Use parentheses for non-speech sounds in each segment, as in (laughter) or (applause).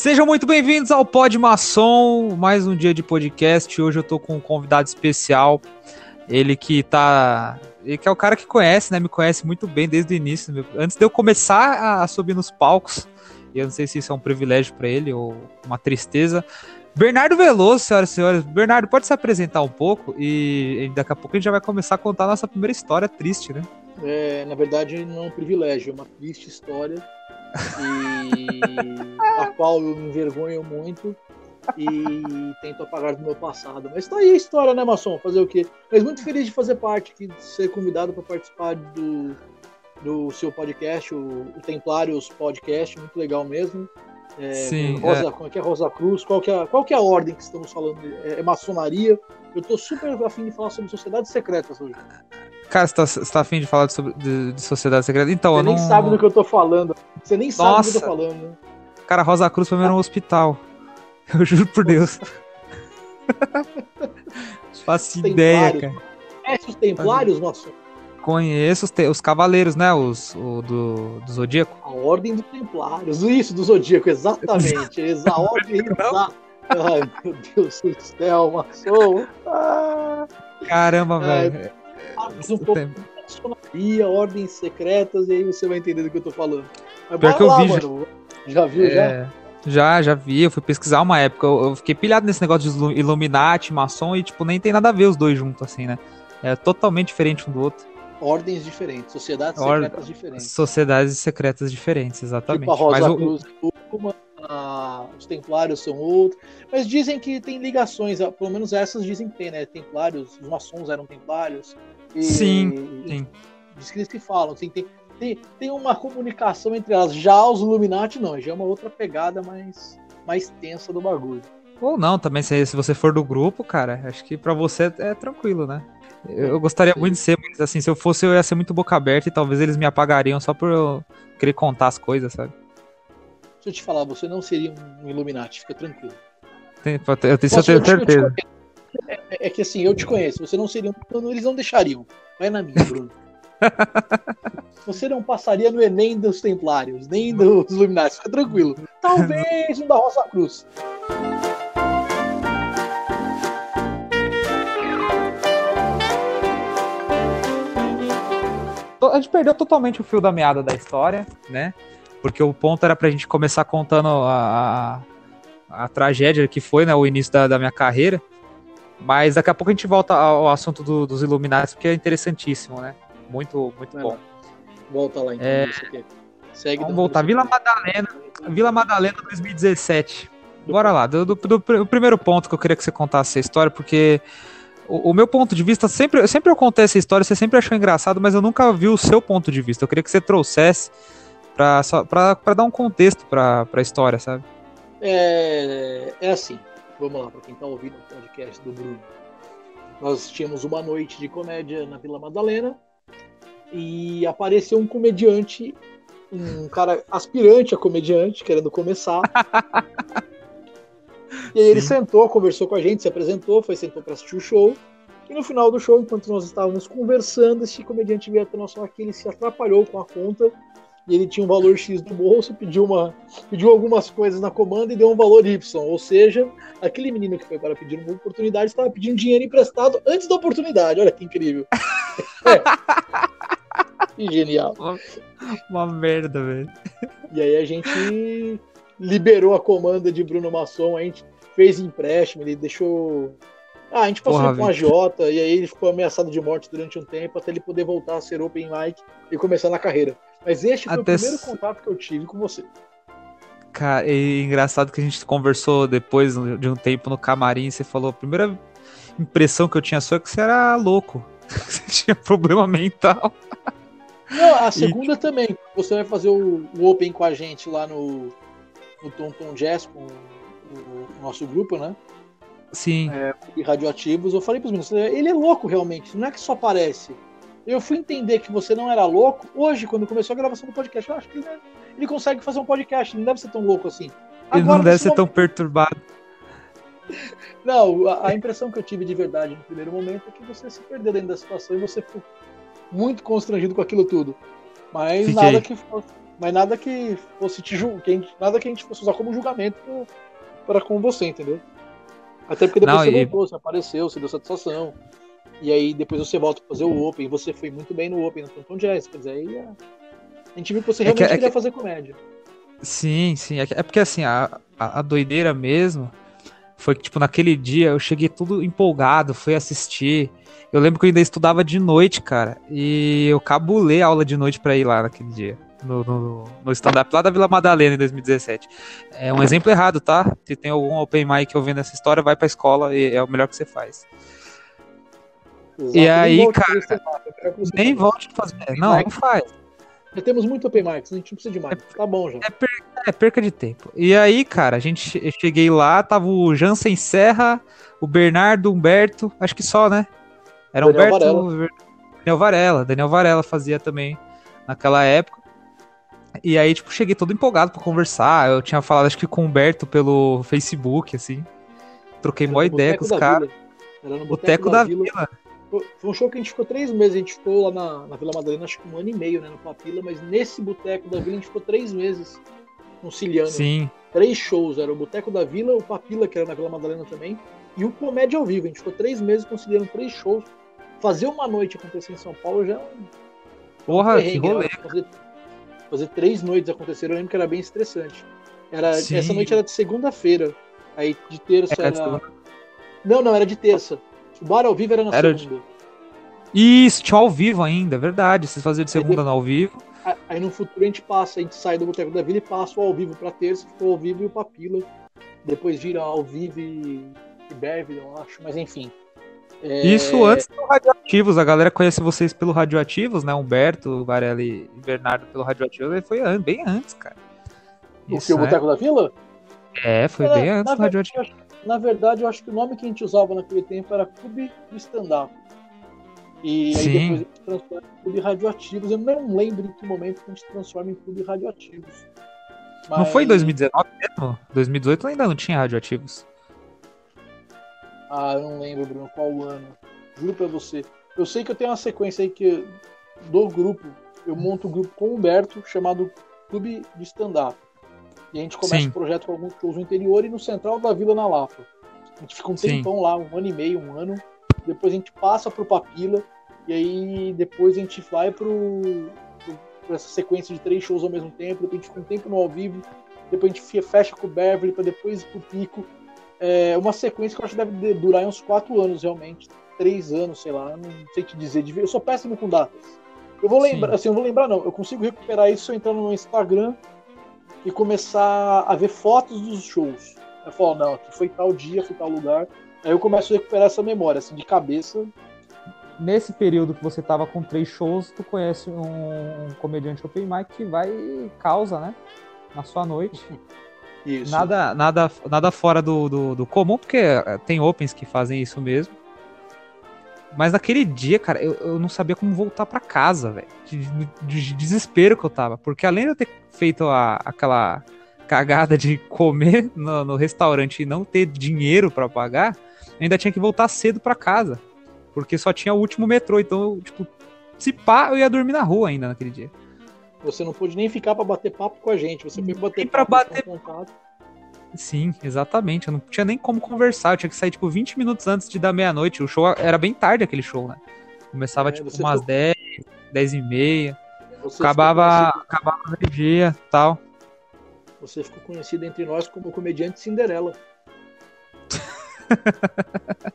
Sejam muito bem-vindos ao Pod Maçom, mais um dia de podcast. Hoje eu tô com um convidado especial. Ele que tá. Ele que é o cara que conhece, né? Me conhece muito bem desde o início. Antes de eu começar a subir nos palcos. E eu não sei se isso é um privilégio para ele ou uma tristeza. Bernardo Veloso, senhoras e senhores. Bernardo, pode se apresentar um pouco e daqui a pouco a gente já vai começar a contar a nossa primeira história triste, né? É, na verdade, não é um privilégio, é uma triste história e (laughs) a qual eu me envergonho muito e tento apagar do meu passado. Mas tá aí a história, né, Maçom? Fazer o quê? Mas muito feliz de fazer parte de ser convidado para participar do, do seu podcast, o, o Templários Podcast, muito legal mesmo. É, Sim. Rosa, é. Como é que é Rosa Cruz? Qual que é, qual que é a ordem que estamos falando? É, é maçonaria? Eu tô super afim de falar sobre sociedades secretas hoje. Cara, você tá, você tá afim de falar de, sobre, de, de sociedade secreta? Então, Você nem não... sabe do que eu tô falando. Você nem sabe Nossa. do que eu tô falando. Cara, Rosa Cruz foi ver no hospital. (laughs) Eu juro por Deus. (laughs) Faço ideia, cara. Conhece os templários, nosso? Conheço os, te... os cavaleiros, né? Os, o do, do Zodíaco. A Ordem dos Templários. Isso, do Zodíaco, exatamente. (laughs) a ordem exata. Ai, meu Deus do céu, maçom. Ah. Caramba, velho um pouco maçonaria, ordens secretas, e aí você vai entender do que eu tô falando. Mas Pior que eu lá, vi, mano. Já viu, é... já? Já, já vi, eu fui pesquisar uma época, eu, fiquei pilhado nesse negócio de Illuminati, maçom, e tipo, nem tem nada a ver os dois juntos, assim, né? É totalmente diferente um do outro. Ordens diferentes, sociedades secretas diferentes. Sociedades secretas diferentes, exatamente. Tipo a Rosa Mas, Cruz o... uma, a... os Templários são outros. Mas dizem que tem ligações, pelo menos essas dizem que tem, né? Templários, os maçons eram templários, e, sim, sim. Diz que eles que falam, assim, tem, tem, tem uma comunicação entre elas. Já os Illuminati não, já é uma outra pegada mais, mais tensa do bagulho. Ou não, também, se, se você for do grupo, cara, acho que para você é tranquilo, né? Eu gostaria sim. muito de ser, mas assim, se eu fosse, eu ia ser muito boca aberta e talvez eles me apagariam só por eu querer contar as coisas, sabe? Deixa eu te falar, você não seria um Illuminati, fica tranquilo. Tem, eu tenho, certeza. Eu é, é, que assim, eu te conheço, você não seria um. Eles não deixariam. Vai na minha, Bruno. (laughs) você não passaria no Enem dos Templários, nem dos Luminares, fica tranquilo. Talvez um da Rosa Cruz. A gente perdeu totalmente o fio da meada da história, né? Porque o ponto era pra gente começar contando a, a, a tragédia que foi, né? O início da, da minha carreira. Mas daqui a pouco a gente volta ao assunto do, dos Illuminati, porque é interessantíssimo, né? Muito, muito bom. Volta lá então. É... Segue Vamos voltar. Vila Madalena, Vila Madalena 2017. Bora lá. Do, do, do, do, primeiro ponto que eu queria que você contasse a história, porque o, o, meu ponto de vista, sempre, sempre eu contei essa história, você sempre achou engraçado, mas eu nunca vi o seu ponto de vista. Eu queria que você trouxesse para dar um contexto para a história, sabe? É, é assim. Vamos lá, para quem está ouvindo o podcast do Bruno. Nós tínhamos uma noite de comédia na Vila Madalena e apareceu um comediante, um cara aspirante a comediante, querendo começar. (laughs) e aí ele sentou, conversou com a gente, se apresentou, foi sentou para assistir o show. E no final do show, enquanto nós estávamos conversando, esse comediante veio até nós falar que ele se atrapalhou com a conta e ele tinha um valor X no bolso, pediu, uma, pediu algumas coisas na comanda e deu um valor Y. Ou seja, aquele menino que foi para pedir uma oportunidade estava pedindo dinheiro emprestado antes da oportunidade. Olha que incrível. (laughs) é. Que genial. Uma, uma merda, velho. E aí a gente liberou a comanda de Bruno Masson, a gente fez empréstimo, ele deixou. Ah, a gente passou Porra, com a Jota e aí ele ficou ameaçado de morte durante um tempo até ele poder voltar a ser open mic e começar na carreira. Mas este foi Até... o primeiro contato que eu tive com você. Cara, é engraçado que a gente conversou depois de um tempo no camarim e você falou, a primeira impressão que eu tinha sua é que você era louco. (laughs) Você tinha problema mental. Não, a (laughs) segunda e... também. Você vai fazer o, o, Open com a gente lá no, no Tom Tom Jazz, com o, o nosso grupo, né? Sim. É, radioativos. Eu falei pros meninos, ele é louco realmente, não é que só parece. Eu fui entender que você não era louco hoje, quando começou a gravação do podcast. Eu acho que ele, ele consegue fazer um podcast, ele não deve ser tão louco assim. Ele Agora, não deve ser momento... tão perturbado. (laughs) Não, a, a, impressão que eu tive de verdade no primeiro momento é que você se perdeu dentro da situação e você ficou muito constrangido com aquilo tudo. Mas Fiquei. nada que fosse, mas nada que fosse te julgar, nada que a gente fosse usar como julgamento para com você, entendeu? Até porque depois Não, você e- voltou, você apareceu, você deu satisfação. E aí depois você volta pra fazer o Open, e você foi muito bem no Open, no Tonton Jazz, quer dizer, aí é- a gente viu que você É que- realmente é queria que- fazer comédia. Sim, sim. É, é porque assim, a, a, a doideira mesmo foi que, tipo, naquele dia eu cheguei tudo empolgado, fui assistir. Eu lembro que eu ainda estudava de noite, cara. E eu cabulei a aula de noite pra ir lá naquele dia. No, no, no stand-up lá da Vila Madalena em 2017. É um exemplo errado, tá? Se tem algum open mic ouvindo essa história, vai pra escola e é o melhor que você faz. Exato, E aí, cara, Nem volte a fazer. Não, não faz. Já temos muito Open Mics, a gente não precisa de mais. Tá bom já. É perca de tempo. E aí, cara, a gente eu cheguei lá, tava o Jansen Serra, o Bernardo, Humberto, acho que só, né? Era Daniel Humberto, Ver- Daniel Varela, Daniel Varela fazia também naquela época. E aí, tipo, cheguei todo empolgado pra conversar. Eu tinha falado, acho que com o Humberto pelo Facebook, assim. Troquei mó ideia com os caras. No Boteco da Vila. Foi um show que a gente ficou três meses, a gente ficou lá na, na Vila Madalena, acho que um ano e meio, né, no Papila, mas nesse Boteco da Vila a gente ficou três meses conciliando. Sim, Três shows, era o Boteco da Vila, o Papila, que era na Vila Madalena também, e o Comédia ao Vivo. A gente ficou três meses conciliando três shows. Fazer uma noite acontecer em São Paulo já é um porra, que perrengue, né? rolê. Fazer, fazer três noites acontecer, eu lembro que era bem estressante. Era, Sim. essa noite era de segunda-feira, aí de terça Era era... segunda- Não, não, era de terça. O bar ao vivo era na Era de- segunda. Isso, tinha ao vivo ainda, é verdade. Vocês faziam de segunda no ao vivo. Aí no futuro a gente passa, a gente sai do Boteco da Vila e passa o ao vivo pra terça, ficou ao vivo e o Papila. Depois vira ao vivo e, e Beverly, eu acho, mas enfim. É, Isso antes do Radioativos, a galera conhece vocês pelo Radioativos, né? Humberto, Varela e Bernardo pelo Radioativos, aí foi bem antes, cara. O Isso, que, o né? Boteco da Vila? É, foi Era- bem antes do Radioativos. Na verdade, eu acho que o nome que a gente usava naquele tempo era Clube do Stand-Up. E aí Sim. depois a gente transforma em Clube Radioativos. Eu não lembro em que momento que a gente transforma em Clube Radioativos. Não foi em Mas- 2019 mesmo? 2018 ainda não tinha Radioativos. Ah, eu não lembro, Bruno, qual ano. Juro pra você. Eu sei que eu tenho uma sequência aí que do grupo, eu monto um grupo com o Humberto chamado Clube de Stand-Up. E a gente começa Sim. o projeto com alguns shows no interior e no central da Vila na Lapa. A gente fica um Sim. tempão lá, um ano e meio, um ano. Depois a gente passa pro Papila. E aí depois a gente vai pro, pro, pra essa sequência de três shows ao mesmo tempo. Depois a gente fica um tempo no ao vivo. Depois a gente fe- fecha com o Beverly pra depois ir pro Pico. É uma sequência que eu acho que deve de- durar uns quatro anos realmente. Três anos, sei lá, não sei te dizer. Eu sou péssimo com datas. Eu vou Sim. lembrar, assim, eu vou lembrar não. Eu consigo recuperar isso se eu entrar no meu Instagram e começar a ver fotos dos shows. Eu falo, não, aqui foi tal dia, foi tal lugar. Aí eu começo a recuperar essa memória, assim, de cabeça. Nesse período que você tava com três shows, tu conhece um comediante open mic que vai e causa, né? Na sua noite. Isso. Nada, nada, nada fora do, do, do comum, porque eh, tem opens que fazem isso mesmo. Mas naquele dia, cara, eu, eu não sabia como voltar pra casa, velho. De, de desespero que eu tava. Porque além de eu ter feito a- aquela cagada de comer no, no restaurante e não ter dinheiro pra pagar, eu ainda tinha que voltar cedo pra casa. Porque só tinha o último metrô. Então, eu, tipo, se pá, eu ia dormir na rua ainda naquele dia. Você não pôde nem ficar pra bater papo com a gente. Você foi bater Nem pra papo bater- com contato. Sim, exatamente. Eu não tinha nem como conversar. Eu tinha que sair, tipo, 20 minutos antes de dar meia-noite. O show era bem tarde aquele show, né? Começava, É, tipo, umas ficou- 10, 10 e meia. Você Acabava, ficou acabava no dia tal. Você ficou conhecido entre nós como comediante Cinderela. (laughs)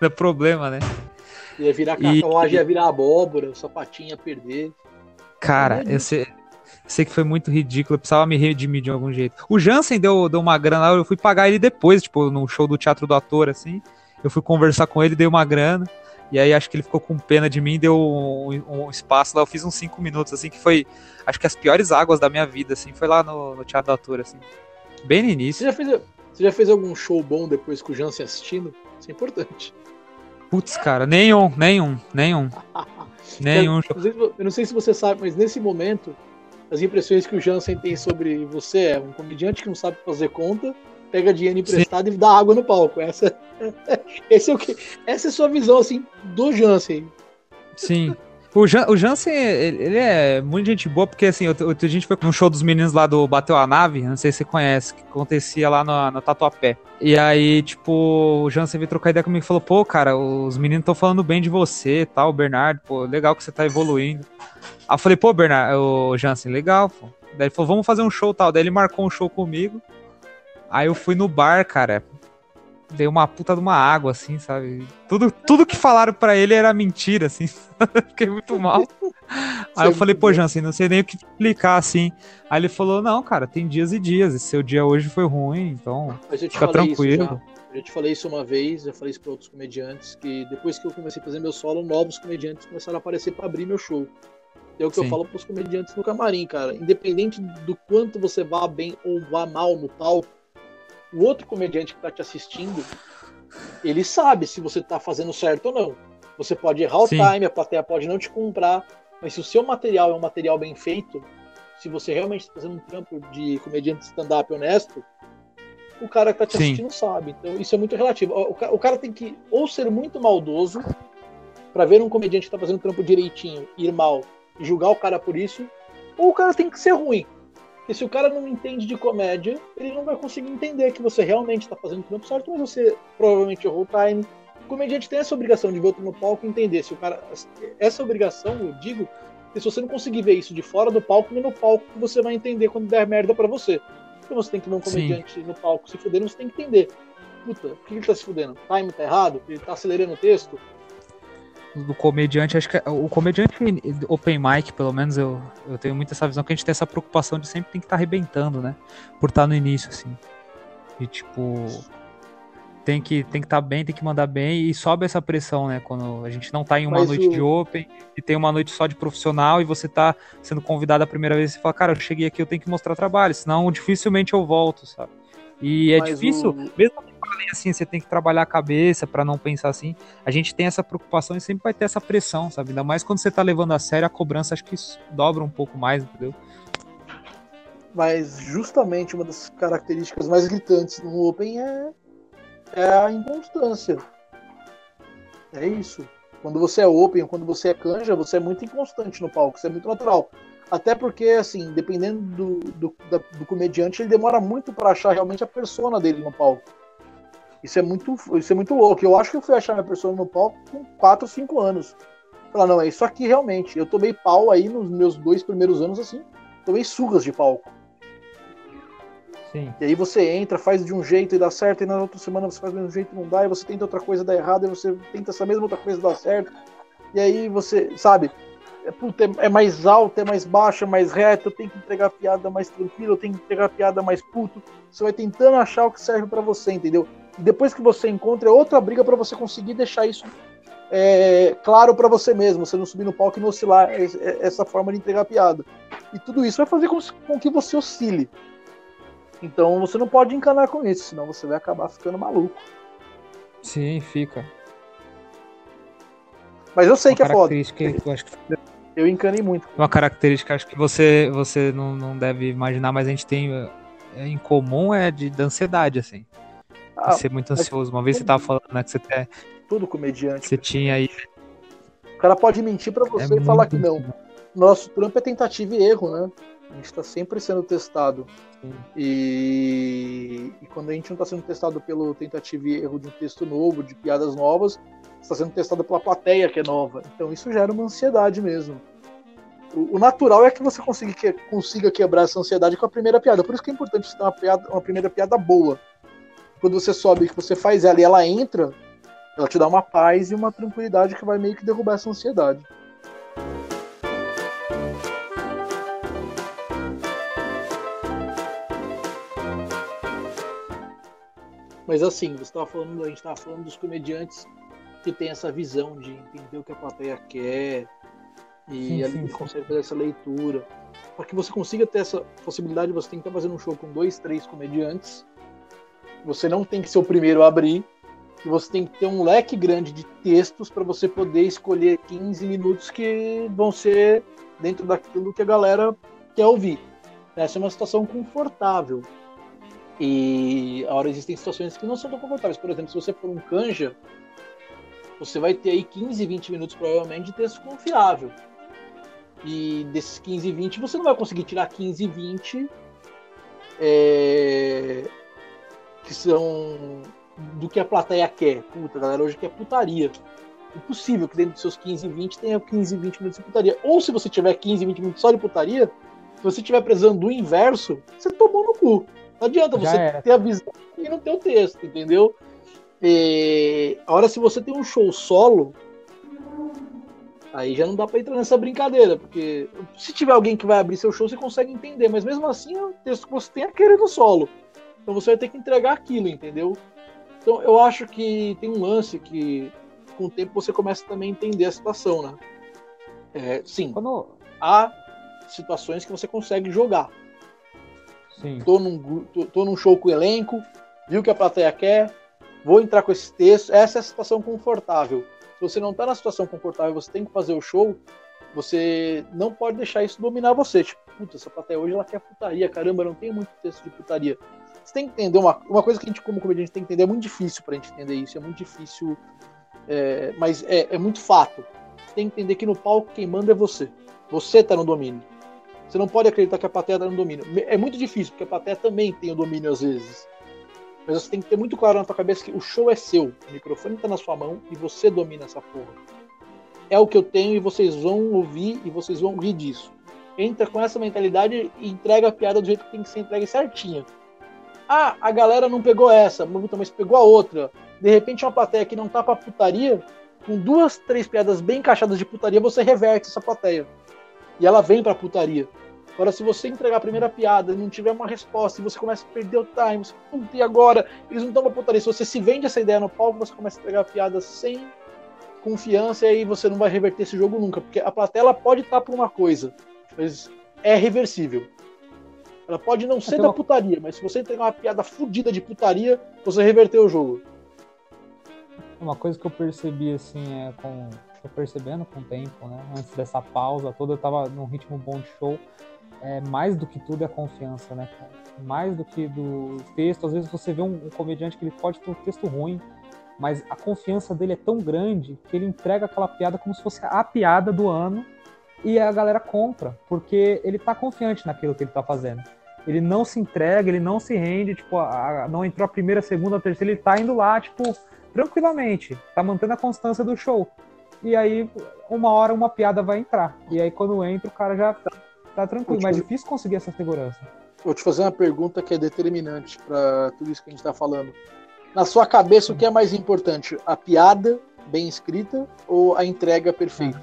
É problema, né? Ia virar E- carruagem, ia virar abóbora, o sapatinho ia perder. Cara, Meu eu sei, que foi muito ridículo. Eu precisava me redimir de algum jeito. O Jansen deu, deu uma grana lá. Eu fui pagar ele depois, tipo, no show do Teatro do Ator, assim. Eu fui conversar com ele, dei uma grana. E aí acho que ele ficou com pena de mim, deu um, um espaço lá. Eu fiz uns 5 minutos, assim, que foi, acho que as piores águas da minha vida, assim. Foi lá no, no Teatro do Ator, assim. Bem no Você início. já, fez, você já fez algum show bom depois com o Jansen assistindo? Isso é importante. Putz, cara, nenhum, nenhum, nenhum. (laughs) Nenhum. Eu não sei se você sabe, mas nesse momento, as impressões que o Jansen tem sobre você é um comediante que não sabe fazer conta, pega dinheiro emprestado e dá água no palco. Essa, (laughs) esse é o que, essa é a sua visão assim do Jansen. Sim. O, Jan, o Jansen, ele, é muito gente boa, porque assim, a gente foi num show dos meninos lá do Bateu a Nave, não sei se você conhece, que acontecia lá no, no Tatuapé. E aí, tipo, o Jansen veio trocar ideia comigo e falou, pô, cara, os meninos estão falando bem de você e tal, Bernardo, pô, legal que você tá evoluindo. Aí eu falei, pô, Bernardo, o Jansen, legal, pô. Daí ele falou, vamos fazer um show tal. Daí ele marcou um show comigo. Aí eu fui no bar, cara dei uma puta de uma água, assim, sabe? Tudo, tudo que falaram para ele era mentira, assim. (laughs) Fiquei muito mal. Aí eu falei, pô, Jansen, não sei nem o que explicar, assim. Aí ele falou, não, cara, tem dias e dias. Esse seu dia hoje foi ruim, então fica tranquilo. Eu te falei isso uma vez, já falei isso pra outros comediantes, que depois que eu comecei a fazer meu solo, novos comediantes começaram a aparecer para abrir meu show. É o que Sim. eu falo pros comediantes no camarim, cara. Independente do quanto você vá bem ou vá mal no palco, o outro comediante que está te assistindo, ele sabe se você está fazendo certo ou não. Você pode errar Sim. o time, a plateia pode não te comprar, mas se o seu material é um material bem feito, se você realmente está fazendo um trampo de comediante stand-up honesto, o cara que está te assistindo Sim. sabe. Então isso é muito relativo. O, o cara tem que ou ser muito maldoso para ver um comediante que está fazendo um trampo direitinho ir mal julgar o cara por isso, ou o cara tem que ser ruim. Porque se o cara não entende de comédia, ele não vai conseguir entender que você realmente está fazendo o trampo certo, mas você provavelmente errou o time. O comediante tem essa obrigação de ver outro no palco e entender. Se o cara. Essa obrigação, eu digo, que se você não conseguir ver isso de fora do palco, nem no palco você vai entender quando der merda para você. Então você tem que ver um comediante Sim. no palco se fudendo, você tem que entender. Puta, por que ele tá se fudendo? O time tá errado? Ele tá acelerando o texto? Do comediante, acho que o comediante open mic, pelo menos eu, eu tenho muito essa visão que a gente tem essa preocupação de sempre tem que estar tá arrebentando, né? Por estar tá no início, assim. E tipo, tem que tem que estar tá bem, tem que mandar bem e sobe essa pressão, né? Quando a gente não tá em uma Mas noite o... de open e tem uma noite só de profissional e você tá sendo convidado a primeira vez e fala, cara, eu cheguei aqui, eu tenho que mostrar trabalho, senão dificilmente eu volto, sabe? E é difícil, o... mesmo assim, você tem que trabalhar a cabeça para não pensar assim. A gente tem essa preocupação e sempre vai ter essa pressão, sabe? Ainda mais quando você tá levando a sério, a cobrança acho que dobra um pouco mais, entendeu? Mas justamente uma das características mais gritantes no Open é, é a inconstância. É isso. Quando você é Open, quando você é canja, você é muito inconstante no palco, isso é muito natural. Até porque, assim, dependendo do, do, da, do comediante, ele demora muito para achar realmente a persona dele no palco. Isso é muito, isso é muito louco. Eu acho que eu fui achar minha persona no palco com 4, 5 anos. Falar, não, é isso aqui realmente. Eu tomei pau aí nos meus dois primeiros anos, assim. Tomei surras de palco. Sim. E aí você entra, faz de um jeito e dá certo, e na outra semana você faz do mesmo jeito e não dá, e você tenta outra coisa e dá errado, e você tenta essa mesma outra coisa e dá certo. E aí você, sabe, é, puta, é, é mais alto, é mais baixo, é mais reto, eu tenho que entregar a piada mais tranquilo, eu tenho que entregar a piada mais puto. Você vai tentando achar o que serve para você, entendeu? Depois que você encontra, é outra briga para você conseguir deixar isso é, claro para você mesmo, você não subir no palco e não oscilar essa forma de entregar piada. E tudo isso vai fazer com, com que você oscile. Então você não pode encanar com isso, senão você vai acabar ficando maluco. Sim, fica. Mas eu sei Uma que é foda. Eu, acho que... eu encanei muito. Uma característica acho que você, você não, não deve imaginar, mas a gente tem é, em comum é de, de ansiedade, assim. Ah, ser muito ansioso. Uma vez você tava falando, né, que você tem. Tudo comediante. Você tinha aí. O cara pode mentir para você é e falar que não. Nosso trampo é tentativa e erro, né? A gente está sempre sendo testado. E... e, quando a gente não está sendo testado pelo tentativa e erro de um texto novo, de piadas novas, está sendo testado pela plateia que é nova. Então isso gera uma ansiedade mesmo. O, o natural é que você consiga, que, consiga quebrar essa ansiedade com a primeira piada. Por isso que é importante você ter uma, piada, uma primeira piada boa quando você sobe, que você faz ela e ela entra, ela te dá uma paz e uma tranquilidade que vai meio que derrubar essa ansiedade. Mas assim, você estava falando, a gente estava falando dos comediantes que tem essa visão de entender o que a plateia quer e sim, ali sim, consegue fazer essa leitura. Para que você consiga ter essa possibilidade, você tem que estar fazendo um show com dois, três comediantes você não tem que ser o primeiro a abrir, e você tem que ter um leque grande de textos para você poder escolher 15 minutos que vão ser dentro daquilo que a galera quer ouvir. Essa é uma situação confortável. E agora existem situações que não são tão confortáveis. Por exemplo, se você for um canja, você vai ter aí 15, 20 minutos provavelmente de texto confiável. E desses 15, 20, você não vai conseguir tirar 15, 20 é, que são do que a plateia quer. Puta, galera, hoje quer putaria. Impossível que dentro dos seus 15, 20 tenha 15, 20 minutos de putaria. Ou se você tiver 15, 20 minutos só de putaria, se você estiver precisando do inverso, você tomou no cu. Não adianta Já você era. ter a visão e não ter o texto, entendeu? E, agora, se você tem um show solo, aí já não dá para entrar nessa brincadeira, porque se tiver alguém que vai abrir seu show, você consegue entender, mas mesmo assim, o texto que você tem é aquele do solo. Então você vai ter que entregar aquilo, entendeu? Então eu acho que tem um lance que com o tempo você começa também a entender a situação, né? É, sim, Quando... há situações que você consegue jogar. Sim. Tô num, tô, tô num show com o elenco, viu que a plateia quer, vou entrar com esse texto. Essa é a situação confortável. Se você não está na situação confortável, você tem que fazer o show, você não pode deixar isso dominar você. Tipo, puta, essa plateia hoje ela quer putaria, caramba, não tem muito texto de putaria. Você tem que entender uma, uma coisa que a gente, como comediante, tem que entender. É muito difícil pra gente entender isso, é muito difícil, é, mas é, é muito fato. Você tem que entender que no palco quem manda é você. Você tá no domínio. Você não pode acreditar que a plateia tá no domínio. É muito difícil, porque a plateia também tem o domínio às vezes. Mas você tem que ter muito claro na tua cabeça que o show é seu, o microfone está na sua mão e você domina essa porra. É o que eu tenho e vocês vão ouvir e vocês vão rir disso. Entra com essa mentalidade e entrega a piada do jeito que tem que ser entregue certinha. Ah, a galera não pegou essa, mas pegou a outra. De repente, uma plateia que não tá pra putaria, com duas, três piadas bem encaixadas de putaria, você reverte essa plateia. E ela vem pra putaria. Agora, se você entregar a primeira piada e não tiver uma resposta, e você começa a perder o time, você, puta, e agora? Eles não estão pra putaria. Se você se vende essa ideia no palco, você começa a entregar a piada sem confiança e aí você não vai reverter esse jogo nunca. Porque a plateia pode estar por uma coisa, mas é reversível. Ela pode não ser da putaria, mas se você entregar uma piada fodida de putaria, você reverteu o jogo. Uma coisa que eu percebi, assim, é com. Tô percebendo com o tempo, né? Antes dessa pausa toda, eu tava num ritmo bom de show é, mais do que tudo é confiança, né, cara? Mais do que do texto. Às vezes você vê um, um, comediante que ele pode ter um texto ruim, mas a confiança dele é tão grande que ele entrega aquela piada como se fosse a piada do ano e a galera compra, porque ele tá confiante naquilo que ele tá fazendo. Ele não se entrega, ele não se rende, tipo, a, a, não entrou a primeira, a segunda, a terceira, ele tá indo lá, tipo, tranquilamente, tá mantendo a constância do show. E aí, uma hora, uma piada vai entrar. E aí, quando entra, o cara já tá tranquilo, mas é difícil conseguir essa segurança. Vou te fazer uma pergunta que é determinante para tudo isso que a gente está falando. Na sua cabeça, o que é mais importante? A piada bem escrita ou a entrega perfeita?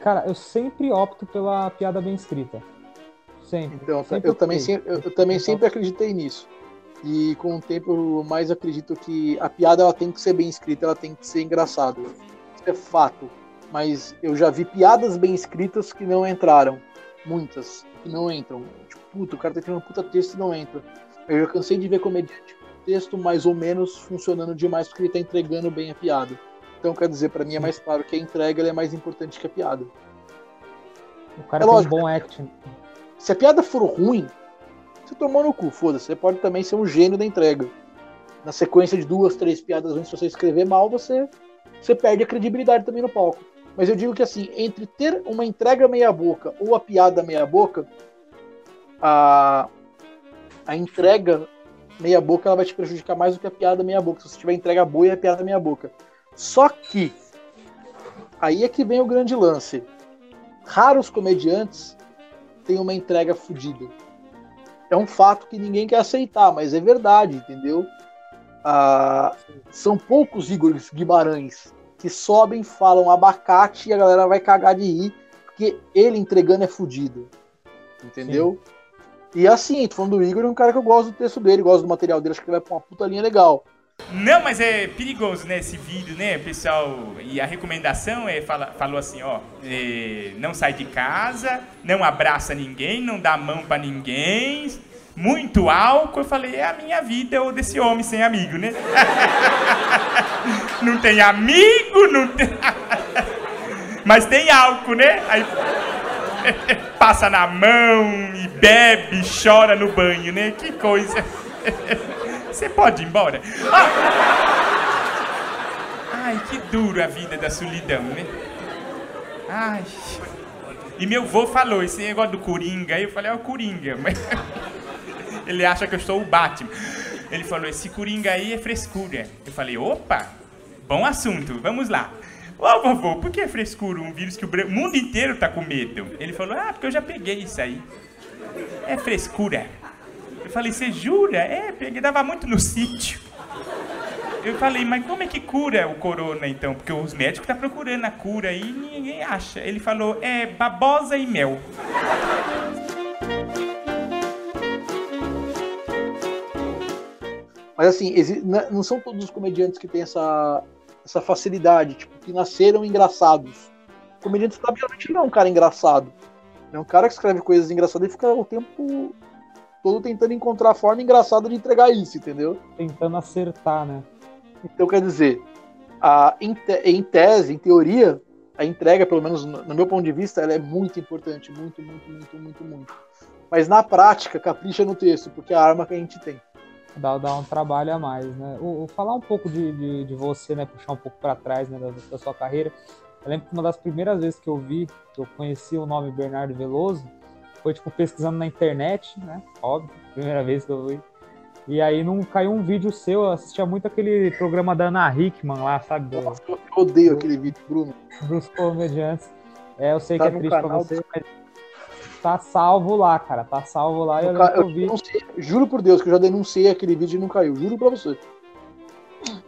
Cara, eu sempre opto pela piada bem escrita. Sempre. Então, sempre eu, também, sempre, eu, eu também sempre acreditei nisso. E com o tempo eu mais acredito que a piada ela tem que ser bem escrita, ela tem que ser engraçada. Isso é fato mas eu já vi piadas bem escritas que não entraram. Muitas que não entram. Tipo, puta, o cara tá tendo um puta texto e não entra. Eu já cansei de ver comediante texto mais ou menos funcionando demais porque ele tá entregando bem a piada. Então, quer dizer, para mim é mais claro que a entrega é mais importante que a piada. O cara é tem lógico, um bom acting. Se a piada for ruim, você tomou no cu, foda-se. Você pode também ser um gênio da entrega. Na sequência de duas, três piadas antes, se você escrever mal, você, você perde a credibilidade também no palco. Mas eu digo que assim, entre ter uma entrega meia boca ou a piada meia boca, a, a entrega meia boca ela vai te prejudicar mais do que a piada meia boca. Se você tiver entrega boa e a piada meia boca. Só que aí é que vem o grande lance. Raros comediantes têm uma entrega fodida. É um fato que ninguém quer aceitar, mas é verdade, entendeu? Ah, são poucos Igor Guimarães que sobem, falam abacate e a galera vai cagar de rir, porque ele entregando é fudido. Entendeu? Sim. E assim, tô falando do Igor, é um cara que eu gosto do texto dele, gosto do material dele, acho que ele vai pra uma puta linha legal. Não, mas é perigoso, né, esse vídeo, né, pessoal? E a recomendação é, fala, falou assim, ó, é, não sai de casa, não abraça ninguém, não dá mão para ninguém, muito álcool, eu falei, é a minha vida ou desse homem sem amigo, né? (laughs) não tem amigo, não tem. (laughs) Mas tem álcool, né? Aí (laughs) passa na mão e bebe, chora no banho, né? Que coisa. Você pode ir embora. Ah! Ai, que duro a vida da solidão, né? Ai. E meu vô falou, esse negócio do Coringa aí, eu falei, é o Coringa. Mas (laughs) ele acha que eu sou o Batman. Ele falou, esse Coringa aí é frescura. Eu falei, opa, bom assunto, vamos lá. Ô vovô, por que é frescura? Um vírus que o mundo inteiro tá com medo. Ele falou, ah, porque eu já peguei isso aí. É frescura. Eu falei, você jura? É, peguei, dava muito no sítio. Eu falei, mas como é que cura o corona então? Porque os médicos estão tá procurando a cura e ninguém acha. Ele falou, é babosa e mel. Mas assim, não são todos os comediantes que têm essa, essa facilidade, tipo, que nasceram engraçados. O comediante realmente não é um cara engraçado. É um cara que escreve coisas engraçadas e fica o tempo todo tentando encontrar a forma engraçada de entregar isso, entendeu? Tentando acertar, né? Então, quer dizer, a, em, te, em tese, em teoria, a entrega, pelo menos no, no meu ponto de vista, ela é muito importante, muito, muito, muito, muito, muito. Mas na prática, capricha no texto, porque é a arma que a gente tem dá, dá um trabalho a mais, né? O, o falar um pouco de, de, de, você, né? Puxar um pouco para trás, né? Da, da, sua carreira. Eu lembro que uma das primeiras vezes que eu vi, que eu conheci o nome Bernardo Veloso, foi tipo pesquisando na internet, né? Óbvio, primeira vez que eu vi. E aí não caiu um vídeo seu, eu assistia muito aquele programa da Ana Hickman lá, sabe? Do, Nossa, eu odeio aquele vídeo, Bruno. Dos comediantes. É, eu sei tá que é triste pra você, mas tá salvo lá, cara. Tá salvo lá. Eu, eu, eu juro por Deus que eu já denunciei aquele vídeo e não caiu. Juro pra você.